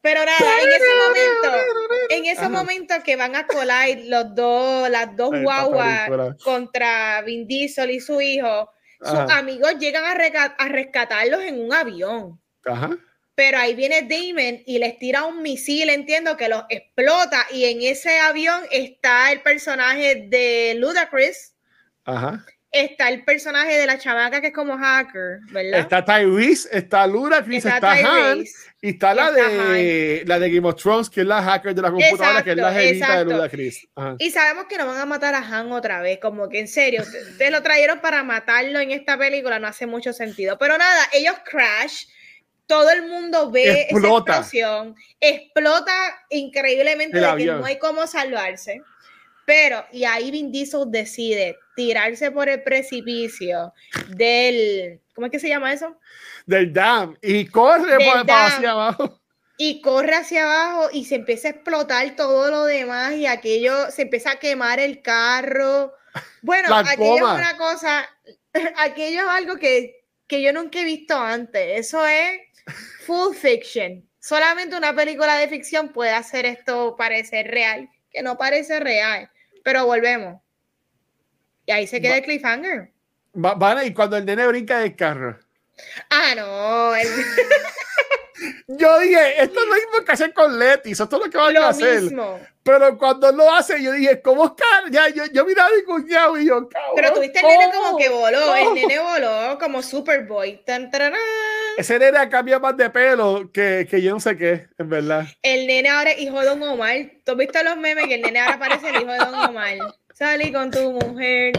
Pero nada, en ese momento, en ese Ajá. momento que van a collide los dos, las dos Ay, guaguas contra Vin Diesel y su hijo, sus Ajá. amigos llegan a, rescatarlos en un avión. Ajá. Pero ahí viene Damon y les tira un misil, entiendo que los explota. Y en ese avión está el personaje de Ludacris, Ajá. Está el personaje de la chamaca que es como hacker, ¿verdad? Está Tyrese, está Ludacris, está, Han, Tyrese. y está la está de la de Game of Thrones, que es la hacker de la computadora, que es la jevita de. Ludacris. Ajá. Y sabemos que no van a matar a Han otra vez, como que en serio, te, lo trajeron para matarlo en esta película, no hace mucho sentido. Pero nada, ellos crash, todo el mundo ve Explota. esa explosión, explota increíblemente El de que no hay cómo salvarse. Pero, y ahí Vin Diesel decide tirarse por el precipicio del, ¿cómo es que se llama eso? Del Dam. Y corre por, dam. hacia abajo. y corre hacia abajo y se empieza a explotar todo lo demás y aquello se empieza a quemar el carro. Bueno, La aquello es una cosa, aquello es algo que, que yo nunca he visto antes. Eso es full fiction. Solamente una película de ficción puede hacer esto parecer real, que no parece real. Pero volvemos. Y ahí se queda Va- el cliffhanger. Va- Van y cuando el nene brinca del carro. Ah, no. el- yo dije, esto es lo mismo que hacen con Leti, eso es todo lo que van a hacer. Pero cuando lo hace, yo dije, ¿cómo es Ya, yo, yo miraba a mi cuñado y yo, cabrón. Pero tuviste el nene como que voló, el nene voló como Superboy. Ese nene cambia más de pelo que, que, yo no sé qué, en verdad. El nene ahora es hijo de Don Omar. ¿Tú has visto los memes que el nene ahora parece el hijo de Don Omar? Salí con tu mujer.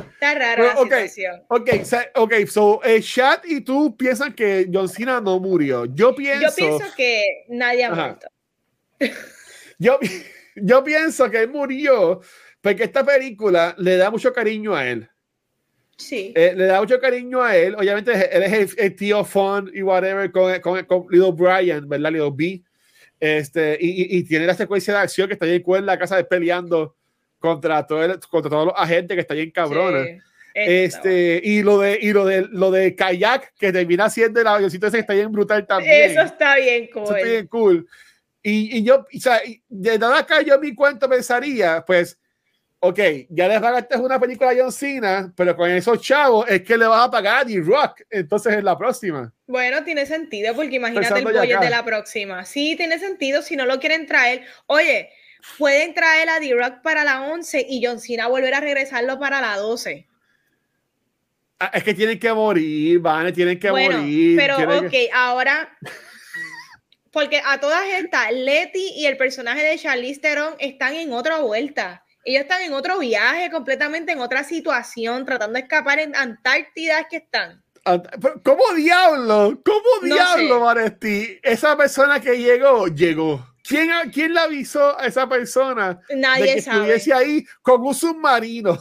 Está rara la situación. Ok, ok, so eh, Chat y tú piensan que John Cena no murió. Yo pienso. Yo pienso que nadie ha muerto. Yo, yo pienso que él murió porque esta película le da mucho cariño a él. Sí. Eh, le da mucho cariño a él. Obviamente, él es el, tío Fun y whatever con, con, con, Little Brian, ¿verdad? Little B. Este, y, y, tiene la secuencia de acción que está ahí en la casa de peleando contra, todo contra todos los agentes que está ahí en cabrona. este, y lo de, y lo de, lo de kayak que termina siendo el avioncito ese que está bien brutal también. Eso está bien cool. Eso está bien cool. Y, y yo, o sea, de nada acá yo mi cuento pensaría, pues, ok, ya les pagaste una película de John Cena, pero con esos chavos es que le vas a pagar a D-Rock, entonces en la próxima. Bueno, tiene sentido, porque imagínate el budget de la próxima. Sí, tiene sentido, si no lo quieren traer. Oye, pueden traer a D-Rock para la 11 y John Cena volver a regresarlo para la 12. Ah, es que tienen que morir, van, tienen que morir. Pero, ok, ahora porque a todas estas, Letty y el personaje de Charlize Theron están en otra vuelta. Ellos están en otro viaje, completamente en otra situación, tratando de escapar en Antártida, que están. ¿Cómo diablo? ¿Cómo diablo, Maresti? Esa persona que llegó, llegó. ¿Quién, ¿Quién le avisó a esa persona Nadie de que sabe. estuviese ahí con un submarino?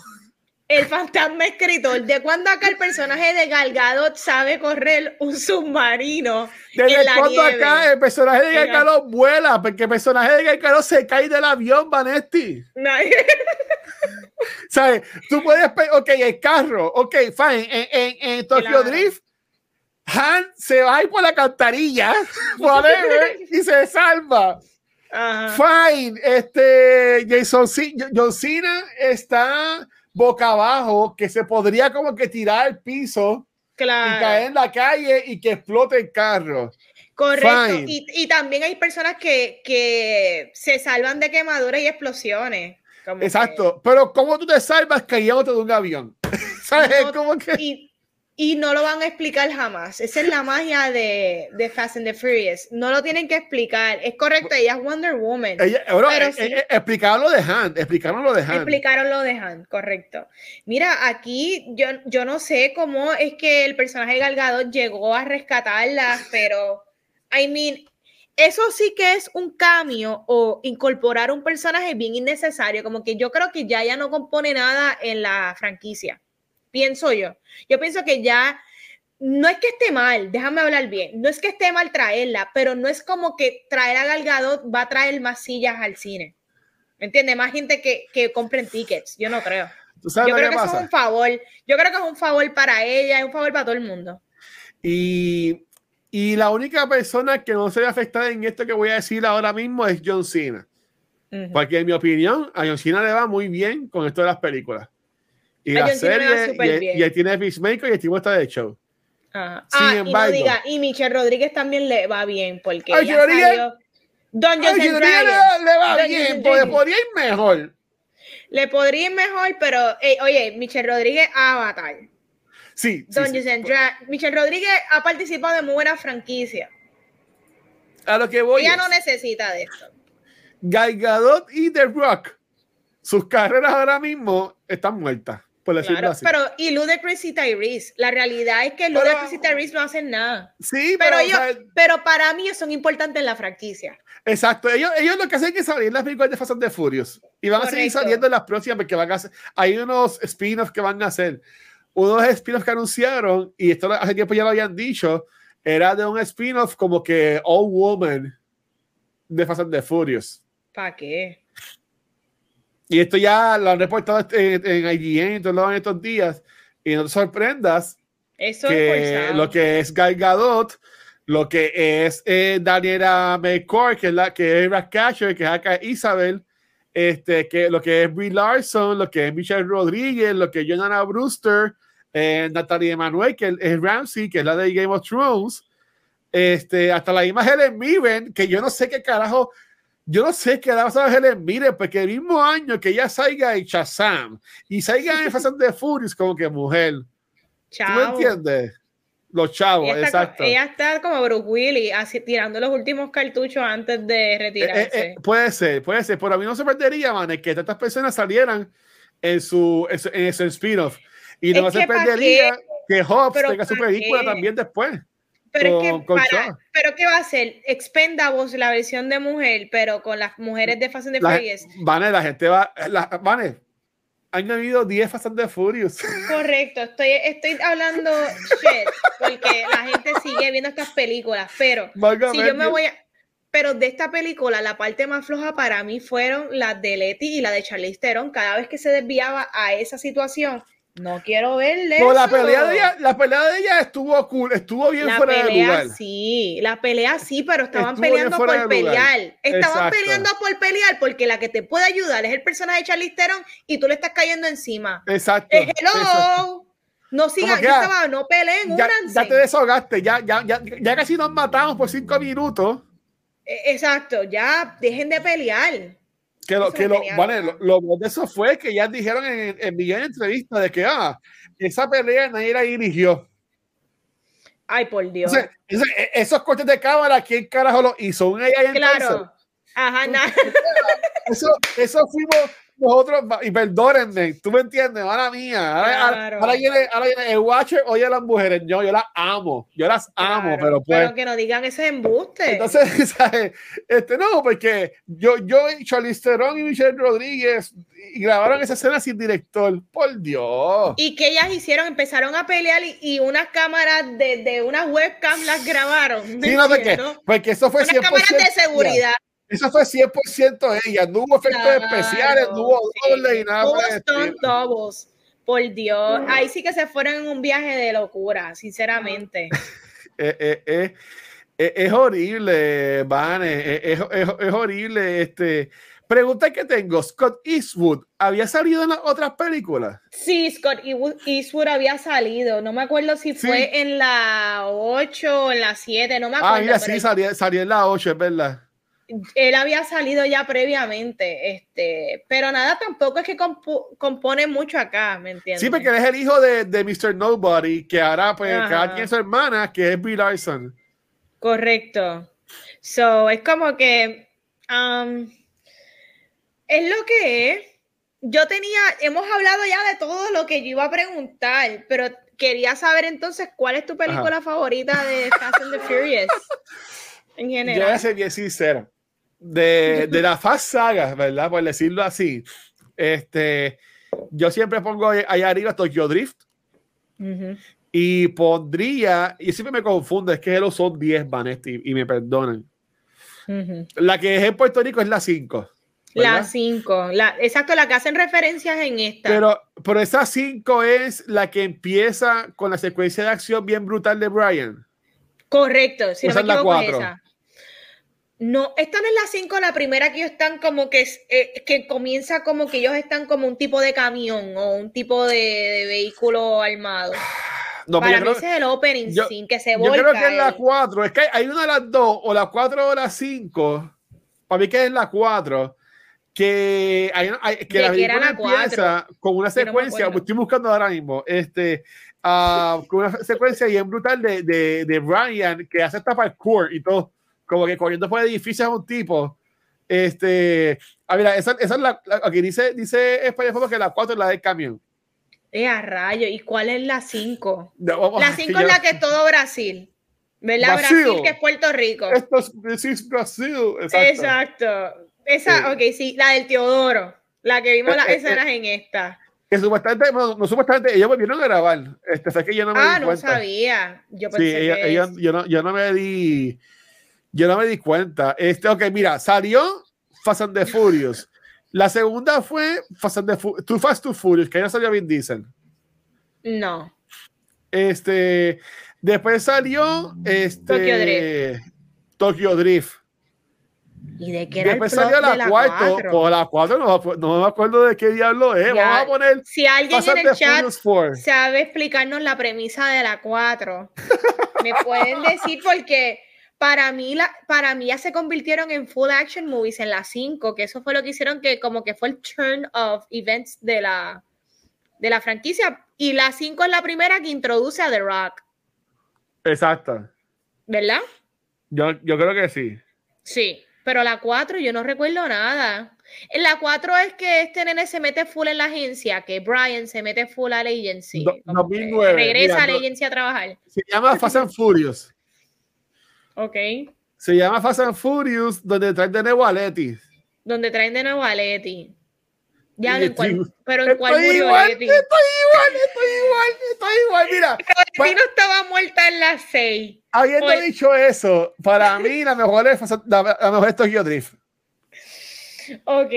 El fantasma escritor. ¿De cuándo acá el personaje de Galgado sabe correr un submarino? ¿Desde cuándo acá el personaje de Galgado vuela? Porque el personaje de Galgado se cae del avión, Vanesti. ¿Sabes? Tú puedes. Ok, el carro. Ok, fine. En, en, en Tokyo Drift, Han se va a ir por la cantarilla, whatever, y se salva. Fine. Este, Jason John Cena está boca abajo que se podría como que tirar al piso claro. y caer en la calle y que explote el carro. Correcto. Y, y, también hay personas que, que, se salvan de quemaduras y explosiones. Exacto. Pero ¿cómo tú te salvas cayéndote de un avión? ¿Sabes? No, que... Y no lo van a explicar jamás. Esa es la magia de, de Fast and the Furious. No lo tienen que explicar. Es correcto, ella es Wonder Woman. Ella, pero eh, sí, eh, explicaron lo de Han. Explicaron lo de Han. Explicaron lo de Han, correcto. Mira, aquí yo, yo no sé cómo es que el personaje Galgado llegó a rescatarla, pero, I mean, eso sí que es un cambio o incorporar un personaje bien innecesario. Como que yo creo que ya ya no compone nada en la franquicia pienso yo. Yo pienso que ya no es que esté mal, déjame hablar bien, no es que esté mal traerla, pero no es como que traer a Galgado va a traer más sillas al cine. ¿Me entiendes? Más gente que, que compren tickets, yo no creo. yo creo que eso es un favor, yo creo que es un favor para ella, es un favor para todo el mundo. Y, y la única persona que no se ve afectada en esto que voy a decir ahora mismo es John Cena. Porque en mi opinión, a John Cena le va muy bien con esto de las películas. Y la serie, y, y, tiene Peacemaker y el tipo está de show. Ajá. Sin ah, embargo, y, no diga, y Michelle Rodríguez también le va bien porque Ay, ya salió Dragons. Le, le va bien, porque podría ir mejor. Le podría ir mejor, pero eh, oye, Michelle Rodríguez Avatar. Sí. Dungeons sí. Michelle Rodríguez ha participado de muy buenas franquicias. A lo que voy. Ella es, no necesita de esto. Gal Gadot y The Rock, sus carreras ahora mismo están muertas claro, Pero y Ludacris y Tyrese, la realidad es que Ludacris y Tyrese no hacen nada. Sí, pero, ellos, pero para mí son importantes en la franquicia. Exacto, ellos, ellos lo que hacen es salir las películas de Fast and the Furious y van a seguir saliendo en las próximas porque van a hacer, hay unos spin-offs que van a hacer. Unos spin-offs que anunciaron, y esto hace tiempo ya lo habían dicho, era de un spin-off como que All Woman de Fast and the Furious. ¿Para qué? Y esto ya lo han reportado en, en IGN en todos estos días. Y no te sorprendas Eso que lo que es Guy Gadot, lo que es eh, Daniela McCoy, que es la que es Ratcatcher, que es acá Isabel, este, que lo que es Brie Larson, lo que es Michelle Rodríguez, lo que es Jonathan Brewster, eh, Natalie Emanuel, que es Ramsey, que es la de Game of Thrones, Este, hasta la misma Helen Mirren, que yo no sé qué carajo, yo no sé qué va a Helen Mirren, porque el mismo año que ella salga en Shazam y salga en Fast de Furious como que mujer. ¿Tú me entiendes? Los chavos, exacto. ella está como Bruce Willis, así, tirando los últimos cartuchos antes de retirarse. Eh, eh, eh, puede ser, puede ser. Pero a mí no se perdería, man, que estas personas salieran en su, en, su spin-off. Y no se perdería que Hobbs tenga su película también después. Pero, es que pero ¿qué va a ser? Expendables, la versión de mujer, pero con las mujeres de Fast and the Furious. Vane, la gente va. La, Vane, han habido 10 Fast and the Furious. Correcto, estoy, estoy hablando shit, porque la gente sigue viendo estas películas, pero si yo me voy a. Pero de esta película, la parte más floja para mí fueron las de Letty y la de Charlize Theron. Cada vez que se desviaba a esa situación, no quiero verle. la pelea de ella, la pelea de ella estuvo cool, estuvo bien fuera de lugar. Sí, la pelea sí, pero estaban peleando por pelear. Estaban peleando por pelear porque la que te puede ayudar es el personaje de Charlize Theron y tú le estás cayendo encima. Exacto. hello. No sigan, estaba, no peleen, ya, ya, te desahogaste, ya, ya, ya, ya casi nos matamos por cinco minutos. E, exacto, ya dejen de pelear. Que lo, que lo, vale, lo, de eso fue que ya dijeron en, en de entrevistas de que ah, esa pelea nadie la dirigió. Ay, por Dios. E, esos cortes de cámara, ¿quién carajo lo hizo? ¿Un AI Claro. Ajá, nada. Eso, eso fuimos nosotros, y perdónenme, tú me entiendes, mala mía. Ahora, viene, ahora, viene, el Watcher, oye las mujeres, yo, yo las amo, yo las amo, pero pues. Pero que no digan ese embuste. Entonces, ¿sabes? Este, no, porque yo, yo, Charlize Theron y Michelle Rodríguez y grabaron esa escena sin director, por Dios. Y que ellas hicieron, empezaron a pelear y, unas cámaras de, de unas webcams las grabaron. Sí, no qué, porque eso fue unas cámaras de seguridad. Eso fue 100% ella, no hubo efectos especiales, no hubo doble y nada. Todos por Dios. Ahí sí que se fueron en un viaje de locura, sinceramente. Eh, eh, eh, es horrible, Van, es, horrible. Este. Pregunta que tengo, Scott Eastwood, ¿había salido en las otras películas? Sí, Scott Eastwood había salido, no me acuerdo si fue en la 8 o en la 7, no me acuerdo. Ah, mira, sí, salió, salió en la 8, es verdad él había salido ya previamente, este, pero nada, tampoco es que compone mucho acá, ¿me entiendes? Sí, porque él es el hijo de, de Mr. Nobody, que ahora pues cada quien su hermana, que es Bill Larson. Correcto. So, es como que um, es lo que es. Yo tenía, hemos hablado ya de todo lo que yo iba a preguntar, pero quería saber entonces cuál es tu película favorita de Fast and the Furious. En general. Yo voy a ser bien sincero de, de la Fast Saga, ¿verdad? Por decirlo así. Este, yo siempre pongo ahí arriba Tokyo Drift. Y pondría, y siempre me confundo, es que los son 10 Vanetti, y me perdonan. La que es en Puerto Rico es la 5. La 5, exacto, la que hacen referencias en esta. Pero, pero esa 5 es la que empieza con la secuencia de acción bien brutal de Brian. Correcto, si no me equivoco, es esa. No, esta no es la 5, la primera que ellos están como que, eh, que comienza como que ellos están como un tipo de camión o un tipo de, vehículo armado. No, Para mí ese es el opening sin que se volca. Yo creo que es la 4, es que hay una de las dos, o la 4 o la 5, para mí que es la 4, que, hay, que la película empieza con una secuencia, estoy buscando ahora mismo, este, uh, con una secuencia bien brutal de, de, de Brian que hace esta parkour y todo como que corriendo por edificios a un tipo. Este, a ver, esa, esa es la, aquí dice, dice España que la 4 es la del camión. Eh, a rayo, ¿y cuál es la 5? la 5 es la que es todo Brasil. ¿Verdad? Brasil, que es Puerto Rico. Esto es, Brasil. Exacto. Exacto. Esa, ok, sí, la del Teodoro. La que vimos las eh, eh, escenas en esta. Que supuestamente, no, no supuestamente, ellos volvieron a grabar. Este, sé que yo no me ah, no sabía. Yo pensé sí, ella, ella, yo, no, yo no me di yo no me di cuenta. Este, ok, mira, salió Fast and the Furious. La segunda fue Fast and the Furious, Too Fast, Too Furious, que ya salió Vin Diesel. No. Este, después salió este, Tokyo Drift. Tokyo Drift. ¿Y de qué era Después salió la, la cuarta. Por la cuatro no, no, me acuerdo de qué diablo es. Vamos a poner. Si alguien en el chat sabe explicarnos la premisa de la 4. Me pueden decir porque para mí, la, para mí ya se convirtieron en full action movies en las 5, que eso fue lo que hicieron que como que fue el turn of events de la, de la franquicia. Y la 5 es la primera que introduce a The Rock. Exacto. ¿Verdad? Yo, yo creo que sí. Sí, pero la 4 yo no recuerdo nada. En la 4 es que este nene se mete full en la agencia, que Brian se mete full a la agency. Do- como 2009, que regresa mira, a la no- agencia a trabajar. Se llama Fast and Furious. Ok. Se llama Fast and Furious, donde traen de nuevo a Letty. Donde traen de nuevo a Leti. Ya, ¿en cuál- pero en cuál Estoy murió igual, Leti. estoy igual, estoy igual, estoy igual. Mira, Leti no estaba muerta en las 6. habiendo Oye. dicho eso, para mí la mejor es, la, la mejor es Tokyo Drift. Ok.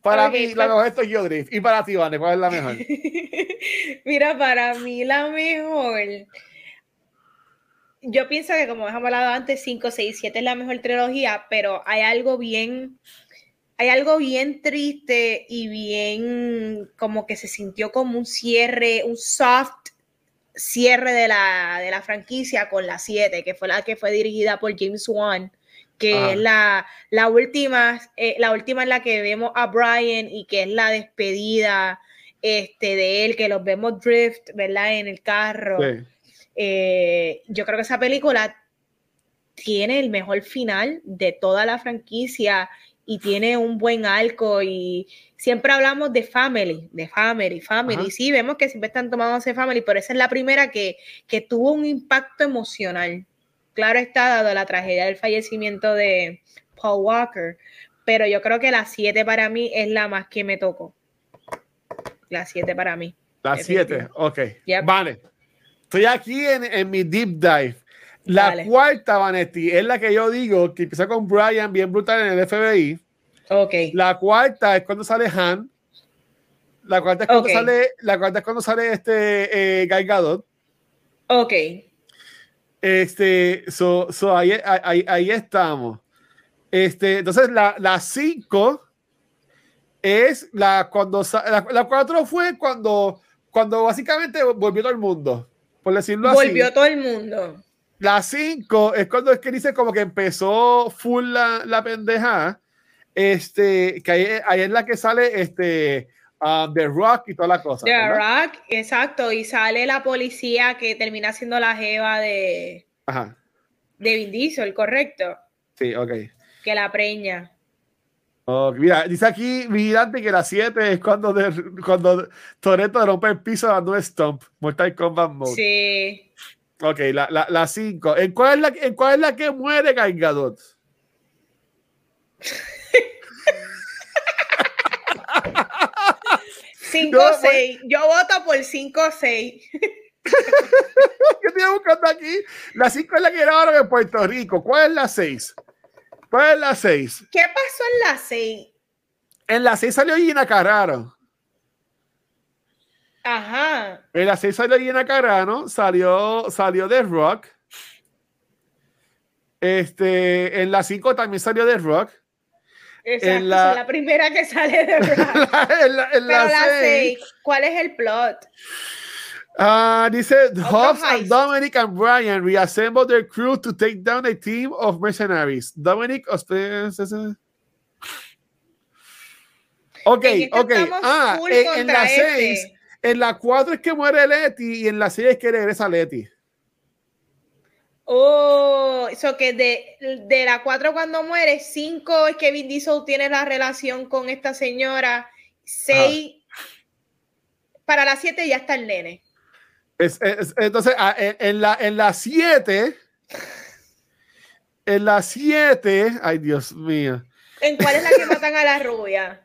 Para mí, la pues- mejor es Tokyo Drift. Y para ti, Vane, ¿cuál es la mejor? Mira, para mí la mejor. Yo pienso que, como hemos hablado antes, 5, 6, 7 es la mejor trilogía, pero hay algo bien. Hay algo bien triste y bien como que se sintió como un cierre, un soft cierre de la, de la franquicia con la 7, que fue la que fue dirigida por James Wan, que es la, la última, eh, la última en la que vemos a Brian y que es la despedida este, de él, que los vemos drift, ¿verdad? En el carro. Sí. Eh, yo creo que esa película tiene el mejor final de toda la franquicia y tiene un buen arco y siempre hablamos de family, de family, family. Ajá. Sí, vemos que siempre están tomándose family, pero esa es la primera que, que tuvo un impacto emocional. Claro está, dado la tragedia del fallecimiento de Paul Walker, pero yo creo que la 7 para mí es la más que me tocó. La 7 para mí. La Definitivo. 7, ok. Yep. Vale. Estoy aquí en, en mi deep dive. La Dale. cuarta, Vanetti, es la que yo digo que empieza con Brian bien brutal en el FBI. Ok. La cuarta es cuando sale Han. La cuarta es cuando sale, la cuarta es cuando sale este eh, Gal Gadot. Ok. Este, so, so ahí, ahí, ahí estamos. Este, entonces la, la cinco es la cuando la, la cuatro fue cuando cuando básicamente volvió todo el mundo, por decirlo Volvió así. todo el mundo. La 5 es cuando es que dice como que empezó full la, la pendeja. Este, que ahí, ahí es la que sale este um, The Rock y toda la cosa. The ¿verdad? Rock, exacto. Y sale la policía que termina siendo la jeva de, Ajá. de Vin Diesel, correcto. Sí, ok. Que la preña. Ok, Mira, dice aquí vigilante que la 7 es cuando, de, cuando Toretto rompe el piso dando un stomp. Mortal Kombat Mode. Sí. Ok, la 5. ¿En, cuál es la, ¿En cuál es la que muere Gal Gadot? Cinco Yo voy- 6. Yo voto por 5 6. Yo estoy buscando aquí. La 5 es la que grabaron en Puerto Rico. ¿Cuál es la 6? ¿Cuál es la 6? ¿Qué pasó en la 6? En la 6 salió Gina Carraro. Ajá. En la 6 salió Gina Carrano. Salió, salió The Rock. Este, en la 5 también salió The Rock. Exacto. la- esa es la primera que sale de Rock. en la, en Pero la la seis, 6, ¿cuál es el plot? Ah, dice Hobbs and. Dominic and Brian reassemble their crew to take down a team of mercenaries. Dominic Ok, ok. Ah, en, en la este. 6, en la 4 es que muere Leti y en la 6 es que regresa Leti. Oh, eso que de, de la 4 cuando muere, 5 es que Vin Diesel tiene la relación con esta señora, 6 para la 7 ya está el nene. Es- es- entonces, ah, en, la en la 7, en la 7, ay Dios mío. ¿En cuál es la que matan a la rubia?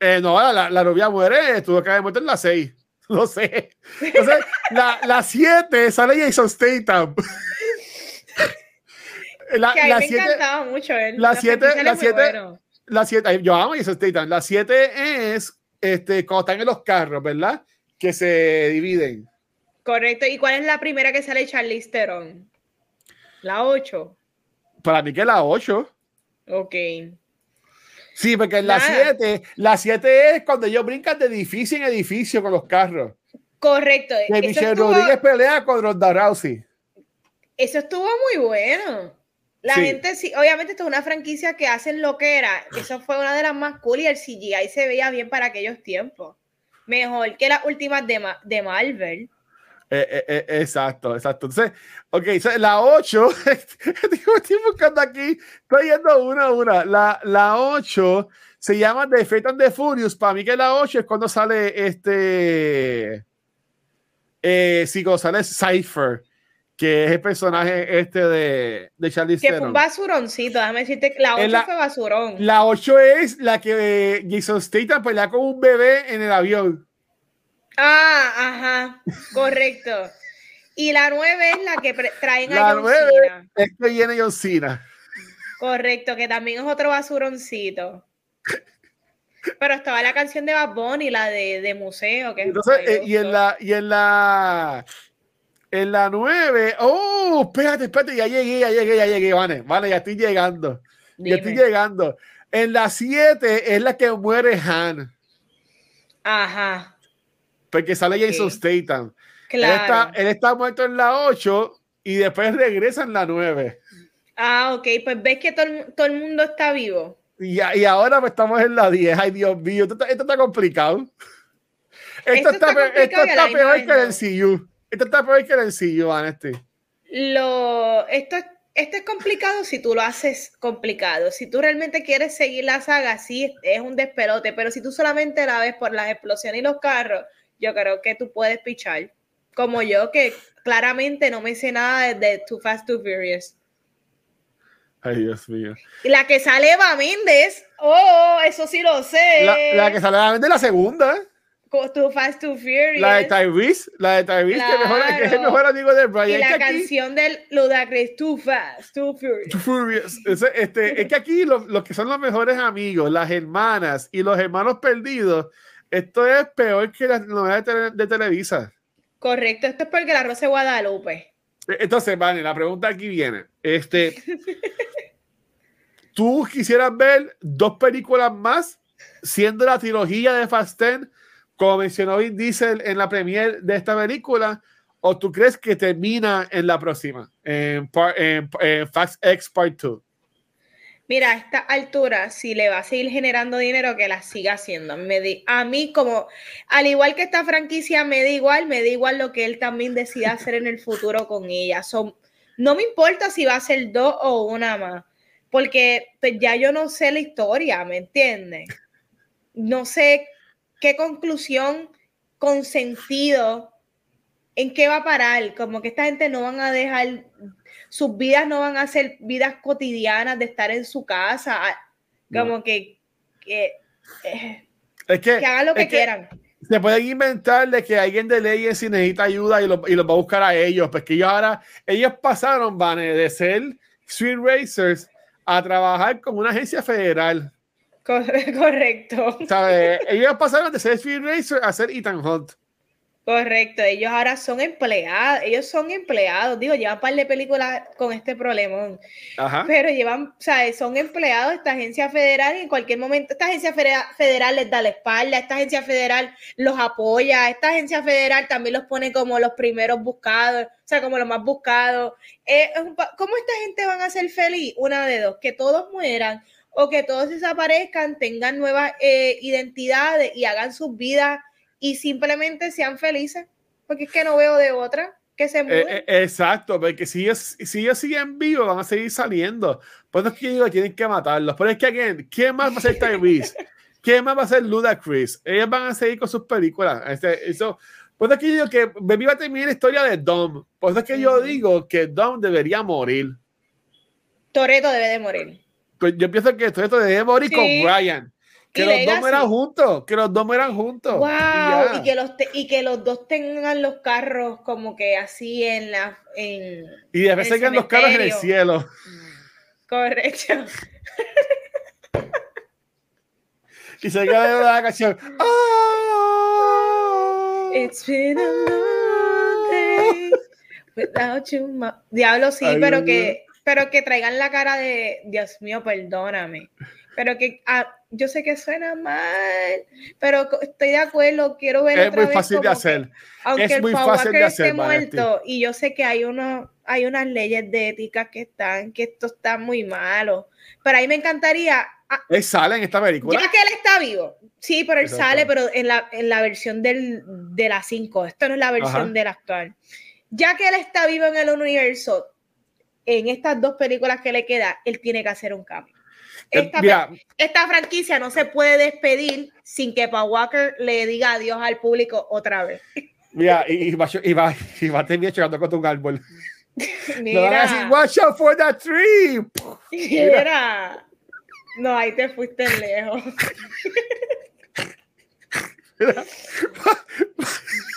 Eh, no, la, la rubia muere, tuvo que haber muerto en la 6. No sé. Entonces, la, la 7 sale Jason Statham. La, Que a mí la me 7, encantaba mucho él. la siete- franquicia la es muy siete- bueno. la 7, yo amo Jason Statham. La 7 es este, cuando están en los carros, ¿verdad? Que se dividen. Correcto. ¿Y cuál es la primera que sale Charlize Theron? La 8. Para mí que la 8. Ok. Sí, porque en la Nada. 7, la 7 es cuando ellos brincan de edificio en edificio con los carros. Correcto. Que Michelle estuvo- Rodríguez pelea con Ronda Rousey. Eso estuvo muy bueno. La gente sí, obviamente esto es una franquicia que hacen lo que era. Eso fue una de las más cool y el CGI se veía bien para aquellos tiempos. Mejor que las últimas de, de Marvel. Eh, eh, eh, exacto, exacto. Entonces, ok, la 8, estoy buscando aquí, estoy yendo una a una. La, la 8 se llama The Fate and the Furious. Para mí que la 8 es cuando sale este... Eh, sí, cuando sale Cypher, que es el personaje este de, de Charlie Que fue un basuroncito, déjame decirte la 8 fue basurón. La 8 es la que Jason Statham pelea con un bebé en el avión. Ah, ajá, correcto. Y la 9 es la que traen a John Cena. Es que viene John Cena. Correcto, que también es otro basuroncito. Pero estaba la canción de Bad Bunny, la de, de museo. Que Entonces, eh, y en la, y en la, en la 9, oh, espérate, espérate, ya llegué, ya llegué, ya llegué, vale, vale, ya estoy llegando. Ya estoy llegando. En la 7 es la que muere Han. Ajá. Porque sale Jason Statham. Claro. Él está, él está muerto en la 8 y después regresa en la 9. Ah, ok, pues ves que todo, todo el mundo está vivo. Y, y ahora pues estamos en la 10. Ay, Dios mío, esto, esto está complicado. Esto, está, esto está peor que el CU. Esto está peor que el CU, Anesti. Lo, esto, esto es complicado si tú lo haces complicado. Si tú realmente quieres seguir la saga, sí, es un despelote. Pero si tú solamente la ves por las explosiones y los carros, yo creo que tú puedes pichar. Como yo, que claramente no me sé nada de Too Fast, Too Furious. Ay, Dios mío. Y la que sale Eva Méndez, oh, eso sí lo sé. La, que sale Eva Méndez, la segunda. Too Fast, Too Furious. La de Tyrese, la de Tyrese, que, es el mejor amigo de Brian. Y la canción del Ludacris, Too Fast, Too Furious. Too Furious. Es, este, es que aquí los que son los mejores amigos, las hermanas y los hermanos perdidos, esto es peor que las novelas de, de Televisa. Correcto, esto es porque la Rosa de Guadalupe. Entonces, vale, la pregunta aquí viene. Este, ¿Tú quisieras ver dos películas más siendo la trilogía de Fast Ten, como mencionó Vin Diesel en la premiere de esta película? ¿O tú crees que termina en la próxima, en, Fast X Part 2? Mira, esta altura, si le va a seguir generando dinero, que la siga haciendo. Me a mí, como, al igual que esta franquicia me da igual, me da igual lo que él también decida hacer en el futuro con ella. Son, no me importa si va a ser dos o una más, porque pues, ya yo no sé la historia, ¿me entiendes? No sé qué conclusión con sentido, en qué va a parar, como que esta gente no van a dejar sus vidas no van a ser vidas cotidianas de estar en su casa, como que, que, eh, que, hagan lo que, quieran. Se pueden inventar de que alguien de leyes si necesita ayuda y los lo va a buscar a ellos, porque ellos ahora, ellos pasaron, van de ser Street Racers a trabajar con una agencia federal. Correcto. Ellos pasaron de ser Street Racers a ser Ethan Hunt. Correcto, ellos ahora son empleados, ellos son empleados, digo, llevan un par de películas con este problema, pero llevan, o sea, son empleados de esta agencia federal y en cualquier momento esta agencia federal les da la espalda, esta agencia federal los apoya, esta agencia federal también los pone como los primeros buscados, o sea, como los más buscados. Eh, ¿Cómo esta gente van a ser feliz? Una de dos, que todos mueran o que todos desaparezcan, tengan nuevas eh, identidades y hagan sus vidas y simplemente sean felices, porque es que no veo de otra que se mueva. Eh, eh, exacto, porque si ellos, si ellos siguen vivos van a seguir saliendo. Pues no es que digo tienen que matarlos, pero es que ¿quién más va a ser Tyrese? ¿Quién más va a ser Ludacris? Ellos van a seguir con sus películas. Este, eso, pues es que yo digo que Baby va a terminar la historia de Dom. Pues es que yo digo que Dom debería morir. Toreto debe de morir. Pues yo pienso que Toreto debe morir con Brian. Que los dos eran juntos, que los dos eran juntos. Wow, y, que los y que los dos tengan los carros como que así en la en Y después tengan los carros en el cielo. Correcto. y se queda la canción. Oh, It's been a long day without you. Diablo sí, pero que pero que traigan la cara de Dios mío, perdóname Pero que ah, yo sé que suena mal, pero estoy de acuerdo, quiero ver. Es muy fácil de hacer. aunque es el muy fácil de Walker hacer, esté muerto, y yo sé que hay unos, hay unas leyes de ética que están, que esto está muy malo. Pero ahí me encantaría, ah, Él sale en esta película. ya que él está vivo, sí, pero él sale, pero en la, en la versión del, de la 5, esto no es la versión Ajá. del actual. Ya que él está vivo en el universo, en estas dos películas que le queda, él tiene que hacer un cambio. Esta, Eh, esta franquicia no se puede despedir sin que Paul Walker le diga adiós al público otra vez. mira, y, y va, y va, y va a terminar chocando contra un árbol. Le van a decir, Mira, watch out for that tree. mira. No, ahí te fuiste lejos.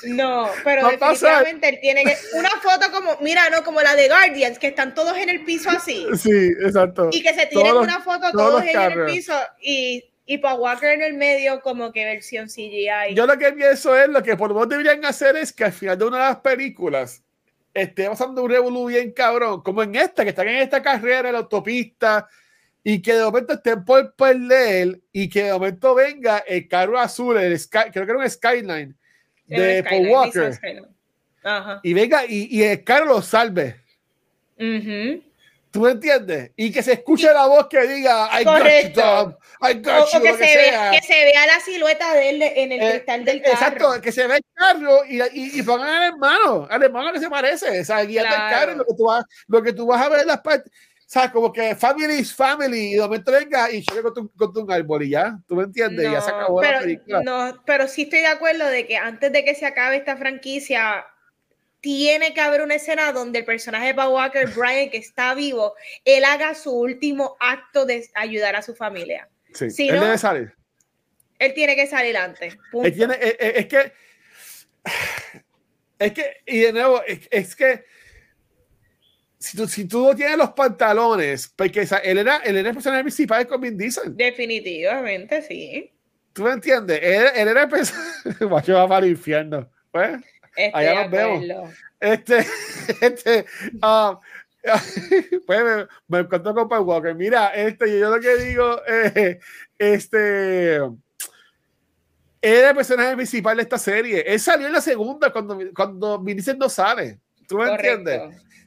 No, pero Va pasar. definitivamente él tiene que. Una foto como, mira, no, como la de Guardians, que están todos en el piso así. Sí, exacto. Y que se tiren Todos una foto todos en el piso y, y Paul Walker en el medio, como que versión CGI. Yo lo que pienso es lo que por lo menos deberían hacer es que al final de una de las películas esté pasando un revolú bien cabrón, como en esta, que están en esta carrera en la autopista y que de momento estén por perder y que de momento venga el carro azul, el Sky, creo que era un Skyline de el Paul Skyline, Walker. Ajá. y venga y, y el carro lo salve. Ujú. ¿Tú me entiendes? Y que se escuche la voz que diga I got you, Correcto. I O, got o you, que, lo se que vea, que se vea la silueta de él en el Eh, cristal del carro. Exacto, que se ve el carro y, y, y pongan al hermano, al hermano que se parece, o sea, guiando Claro. el carro, y lo que tú vas, lo que tú vas a ver en las partes, sea, como que family is family, y de momento venga y choque contra, un- contra un árbol y ya, ¿tú me entiendes? y ya se No, acabó la pero, película. no, pero sí estoy de acuerdo de que antes de que se acabe esta franquicia, tiene que haber una escena donde el personaje de Paul Walker, Brian, que está vivo, él haga su último acto de ayudar a su familia. Sí, si él no- debe salir. Él tiene que salir antes. Él tiene- es, es- es que, es que, y de nuevo, es, es que, si tú, si tú no tienes los pantalones, porque o sea, él, era, él era el personaje principal con Vin Diesel. Definitivamente, sí. ¿Tú me entiendes? Él, él era el personaje. Guacho va para el infierno. Pues, Estoy Allá nos vemos. este, este, ah, pues me, me con Paul Walker. Mira, este, yo lo que digo, eh, este, él era el personaje principal de esta serie. Él salió en la segunda cuando, cuando Vincent no sale. ¿Tú me entiendes?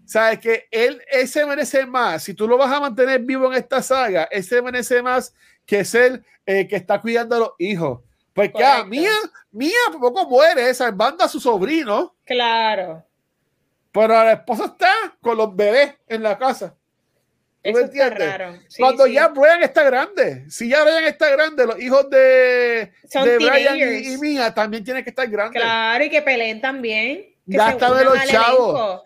Sabes que él, él se merece más. Si tú lo vas a mantener vivo en esta saga, él se merece más que ser el que está cuidando a los hijos. Porque ah, Correcto. Mía, Mía poco muere salvando a su sobrino, Claro. pero la esposa está con los bebés en la casa. ¿Tú Eso me está entiendes? raro. Sí, Cuando sí. ya Brian está grande, si ya Brian está grande, los hijos de, Son de Brian y, y Mía también tienen que estar grandes. Claro, y que peleen también. Que Ya se está de unan los chavos. elenco.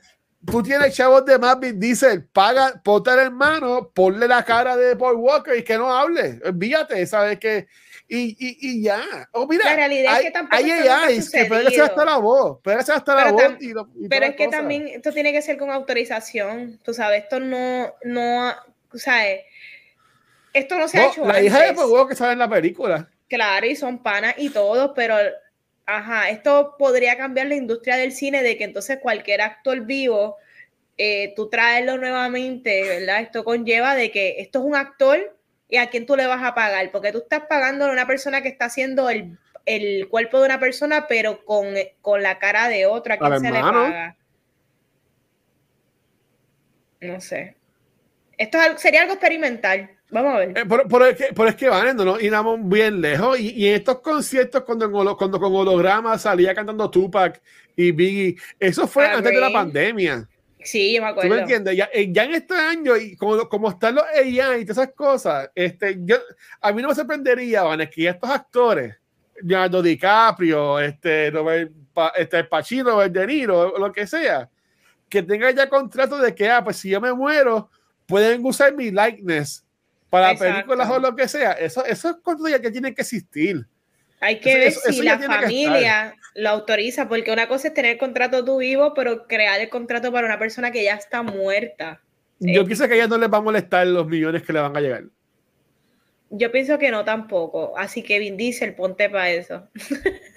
Tú tienes chavos de Marvin Diesel, paga, ponte al hermano, ponle la cara de Paul Walker y que no hable, envíate, ¿sabes qué? Y, y, y ya. Oh, mira, La realidad es que tampoco hay AIs que hasta la voz, puede ser hasta la voz. y lo- y Pero es que cosas. también esto tiene que ser con autorización. Tú sabes, esto no, no, o sea, esto no se ha hecho la hija de. Paul Walker sale en la película. Claro, y son panas y todo, pero ajá, esto podría cambiar la industria del cine de que entonces cualquier actor vivo, eh, tú traerlo nuevamente, ¿verdad? Esto conlleva de que esto es un actor y a quién tú le vas a pagar, porque tú estás pagando a una persona que está haciendo el, el cuerpo de una persona, pero con, con la cara de otra, ¿a quién se le paga? No sé. Esto es sería algo experimental. Vamos a ver. Eh, pero, pero es que, pero es que van, no, no iramos bien lejos. Y, y en estos conciertos, cuando, en holo- cuando con holograma salía cantando Tupac y Biggie, eso fue Ah, antes de la Ray. pandemia. Sí, yo me ¿Tú acuerdo. me entiendes? Ya, eh, ya en este año, y como, como están los AI y todas esas cosas, este, yo, a mí no me sorprendería, Van, es que estos actores, Leonardo DiCaprio, este, Robert, este, Pacino, Robert De Niro, lo que sea, que tengan ya contrato de que, ah, pues si yo me muero, pueden usar mi likeness para Exacto. películas o lo que sea. Eso, eso es cosas ya que tienen que existir. Hay que Eso- ver eso- si eso la tiene familia lo autoriza, porque una cosa es tener el contrato tú vivo, pero crear el contrato para una persona que ya está muerta. Yo pienso que a ella no les va a molestar los millones que le van a llegar. Yo pienso que no tampoco. Así que Vin Diesel, ponte para eso.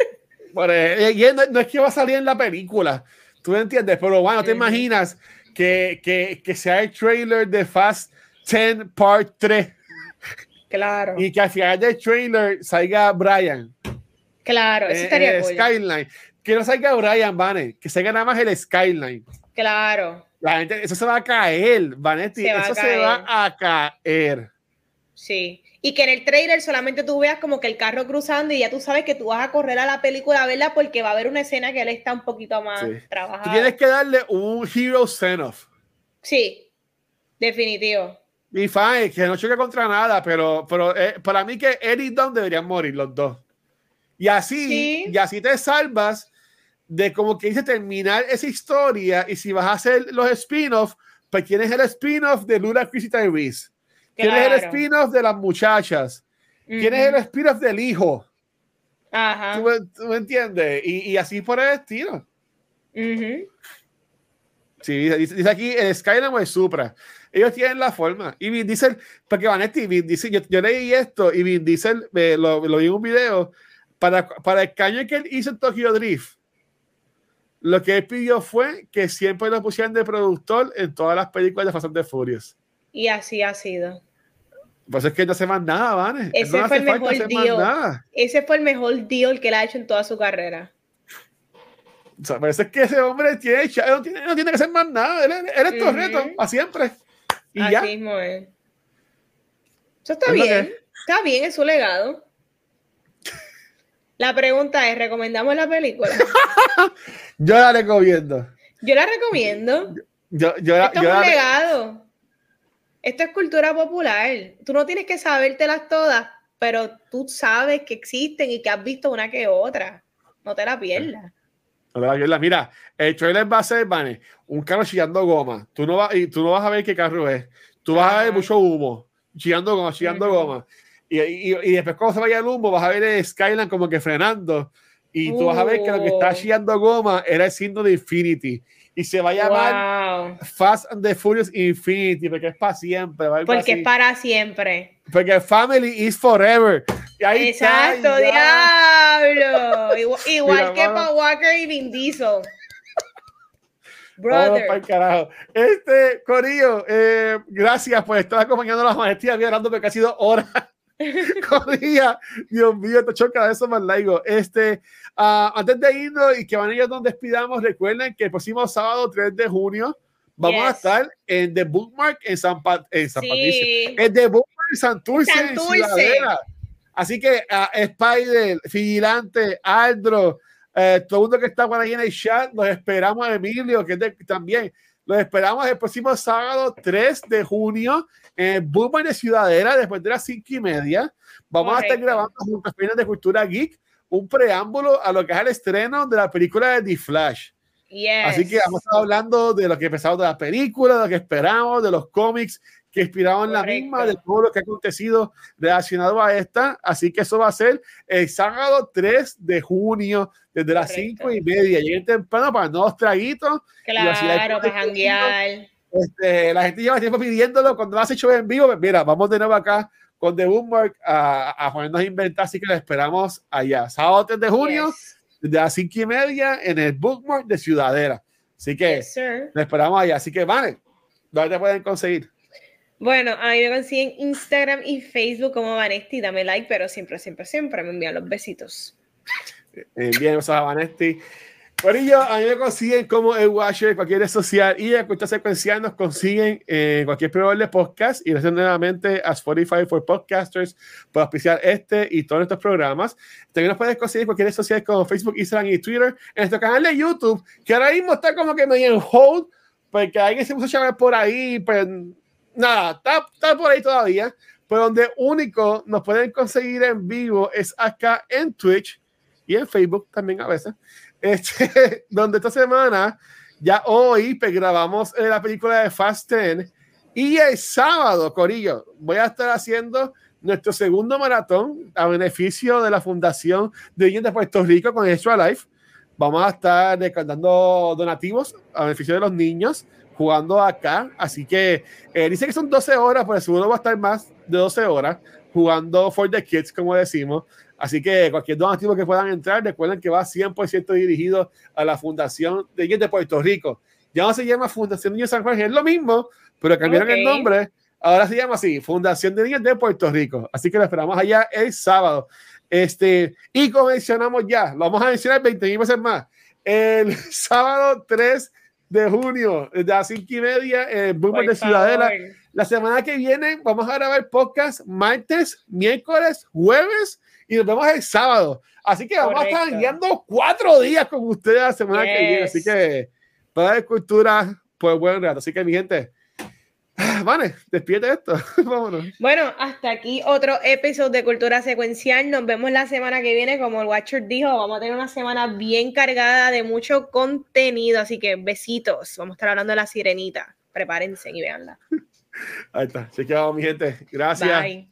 Bueno, eh, él no, no es que va a salir en la película, tú entiendes, pero bueno, te imaginas que, que, que sea el trailer de Fast 10 Part 3 Claro. Y que al final del trailer salga Brian. Claro, eso estaría eh, Skyline. Que no salga Brian, Vane, que salga nada más el Skyline. Claro. La gente, eso se va a caer, Vanetti. Eso se va a caer. Sí. Y que en el trailer solamente tú veas como que el carro cruzando y ya tú sabes que tú vas a correr a la película a verla porque va a haber una escena que él está un poquito más trabajado. Tú tienes que darle un hero send-off. Sí, definitivo. Y fine, que no choque contra nada, pero, pero eh, para mí que Eddie y Don deberían morir los dos. Y así, y así te salvas de como que dice terminar esa historia y si vas a hacer los spin-offs, pues tienes el spin-off de Lula Chris y Tyrese. Tienes el spin-off de las muchachas. Tienes el spin-off del hijo. Ajá. ¿Tú, me entiendes? Y, y, así por el estilo. Sí, dice, aquí el Skyrim es Supra. Ellos tienen la forma. Y Vin Diesel, porque Vanetti, Vin Diesel, yo, yo leí esto y Vin Diesel eh, lo, lo, vi en un video. Para, para el caño que él hizo en Tokyo Drift, lo que él pidió fue que siempre lo pusieran de productor en todas las películas de Fast and Furious. Y así ha sido. Pues es que no hace más nada. Ese no fue el mejor deal. Ese fue el mejor deal que él ha hecho en toda su carrera. O sea, parece que ese hombre tiene, no, tiene, no tiene que hacer más nada. Él, él es uh reto, a siempre. Y Así ya. mismo es. Eso está bien. Está bien, es su legado. La pregunta es, ¿recomendamos la película? yo la recomiendo. Yo la recomiendo. Yo, yo, Esto es un legado. Esto es cultura popular. Tú no tienes que sabértelas todas, pero tú sabes que existen y que has visto una que otra. No te la pierdas. Mira, el trailer va a ser, un carro chillando goma. Tú no, vas, y tú no vas a ver qué carro es. Tú vas a ver mucho humo, chillando goma, chillando goma. Y, y, y, después cuando se vaya el humo vas a ver el Skyline como que frenando y tú vas a ver que lo que está chillando goma era el signo de Infinity y se va a llamar Fast and the Furious Infinity porque es para siempre. Porque es para siempre. Porque Family is forever. Ahí Exacto, diablo. Igual, igual que Paul Walker y Vin Diesel. Brother. Para el carajo. Este, Corillo, eh, gracias por estar acompañando a las maestrías, hablando porque ha sido horas. Corría, Dios mío, esto choca de eso más largo. Este, uh, antes de irnos y que van a ir donde despidamos, recuerden que el próximo sábado 3 de junio vamos yes. a estar en The Bookmark en San, Pat en San sí. Patricio, en The Bookmark en Santurce, Santurce. En Así que uh, Spider, Vigilante, Aldro, eh, todo el mundo que está por ahí en el chat, los esperamos a Emilio, que es de, también. Los esperamos el próximo sábado 3 de junio en el Bookmark de Ciudadela, después de las 5 y media. Vamos Correcto. a estar grabando junto a de Cultura Geek un preámbulo a lo que es el estreno de la película de The Flash. Yes. Así que vamos a estar hablando de lo que pensamos de la película, de lo que esperamos, de los cómics que inspiraron la misma, de todo lo que ha acontecido relacionado a esta. Así que eso va a ser el sábado 3 de junio, desde las 5 y media. Lleguen temprano para nuevos traguitos. Claro, para janguear. Este, la gente lleva tiempo pidiéndolo. Cuando lo has hecho en vivo, mira, vamos de nuevo acá con The Boomwork a, a ponernos a inventar. Así que lo esperamos allá. Sábado 3 de junio, yes. desde las 5 y media, en el Bookmark de Ciudadela. Así que yes, lo esperamos allá. Así que, vale, ¿dónde te pueden conseguir? Bueno, a mí me consiguen Instagram y Facebook como Vanesti. Dame like, pero siempre, siempre, siempre me envían los besitos. Eh, bien, o sea, Vanesti. Por ello, a mí me consiguen como el Watcher, cualquier red social y en Cultura Secuencial nos consiguen en cualquier proveedor de podcast y gracias nuevamente a Spotify for Podcasters por auspiciar este y todos estos programas. También nos puedes conseguir en cualquier red social como Facebook, Instagram y Twitter, en nuestro canal de YouTube, que ahora mismo está como que medio en hold, porque alguien se puso a llamar por ahí, pues nada, está, está por ahí todavía, pero donde único nos pueden conseguir en vivo es acá en Twitch y en Facebook también a veces. Este, donde esta semana, ya hoy, pues, grabamos eh, la película de Fast 10 y el sábado, Corillo, voy a estar haciendo nuestro segundo maratón a beneficio de la Fundación de Niños de Puerto Rico con Extra Life. Vamos a estar dando donativos a beneficio de los niños jugando acá. Así que eh, dice que son 12 horas, pero seguro va a estar más de 12 horas jugando for the kids, como decimos. Así que cualquier donativo que puedan entrar, recuerden que va 100% dirigido a la Fundación de Niños de Puerto Rico. Ya no se llama Fundación Niños San Juan, es lo mismo, pero cambiaron okay. el nombre Ahora se llama así, Fundación de Niños de Puerto Rico. Así que lo esperamos allá el sábado. Este, y como mencionamos ya, lo vamos a mencionar 20 mil veces más. El sábado 3 de junio, de las 5 y media, en Boomer de Ciudadela. La semana que viene vamos a grabar podcast martes, miércoles, jueves y nos vemos el sábado. Así que vamos a estar guiando cuatro días con ustedes la semana que viene. Así que para la cultura, pues buen rato. Así que mi gente, Vale, despide esto. Vámonos. Bueno, hasta aquí otro episodio de Cultura Secuencial. Nos vemos la semana que viene. Como el Watcher dijo, vamos a tener una semana bien cargada de mucho contenido. Así que besitos. Vamos a estar hablando de la sirenita. Prepárense y véanla. Ahí está. Chequeado, mi gente. Gracias. Bye.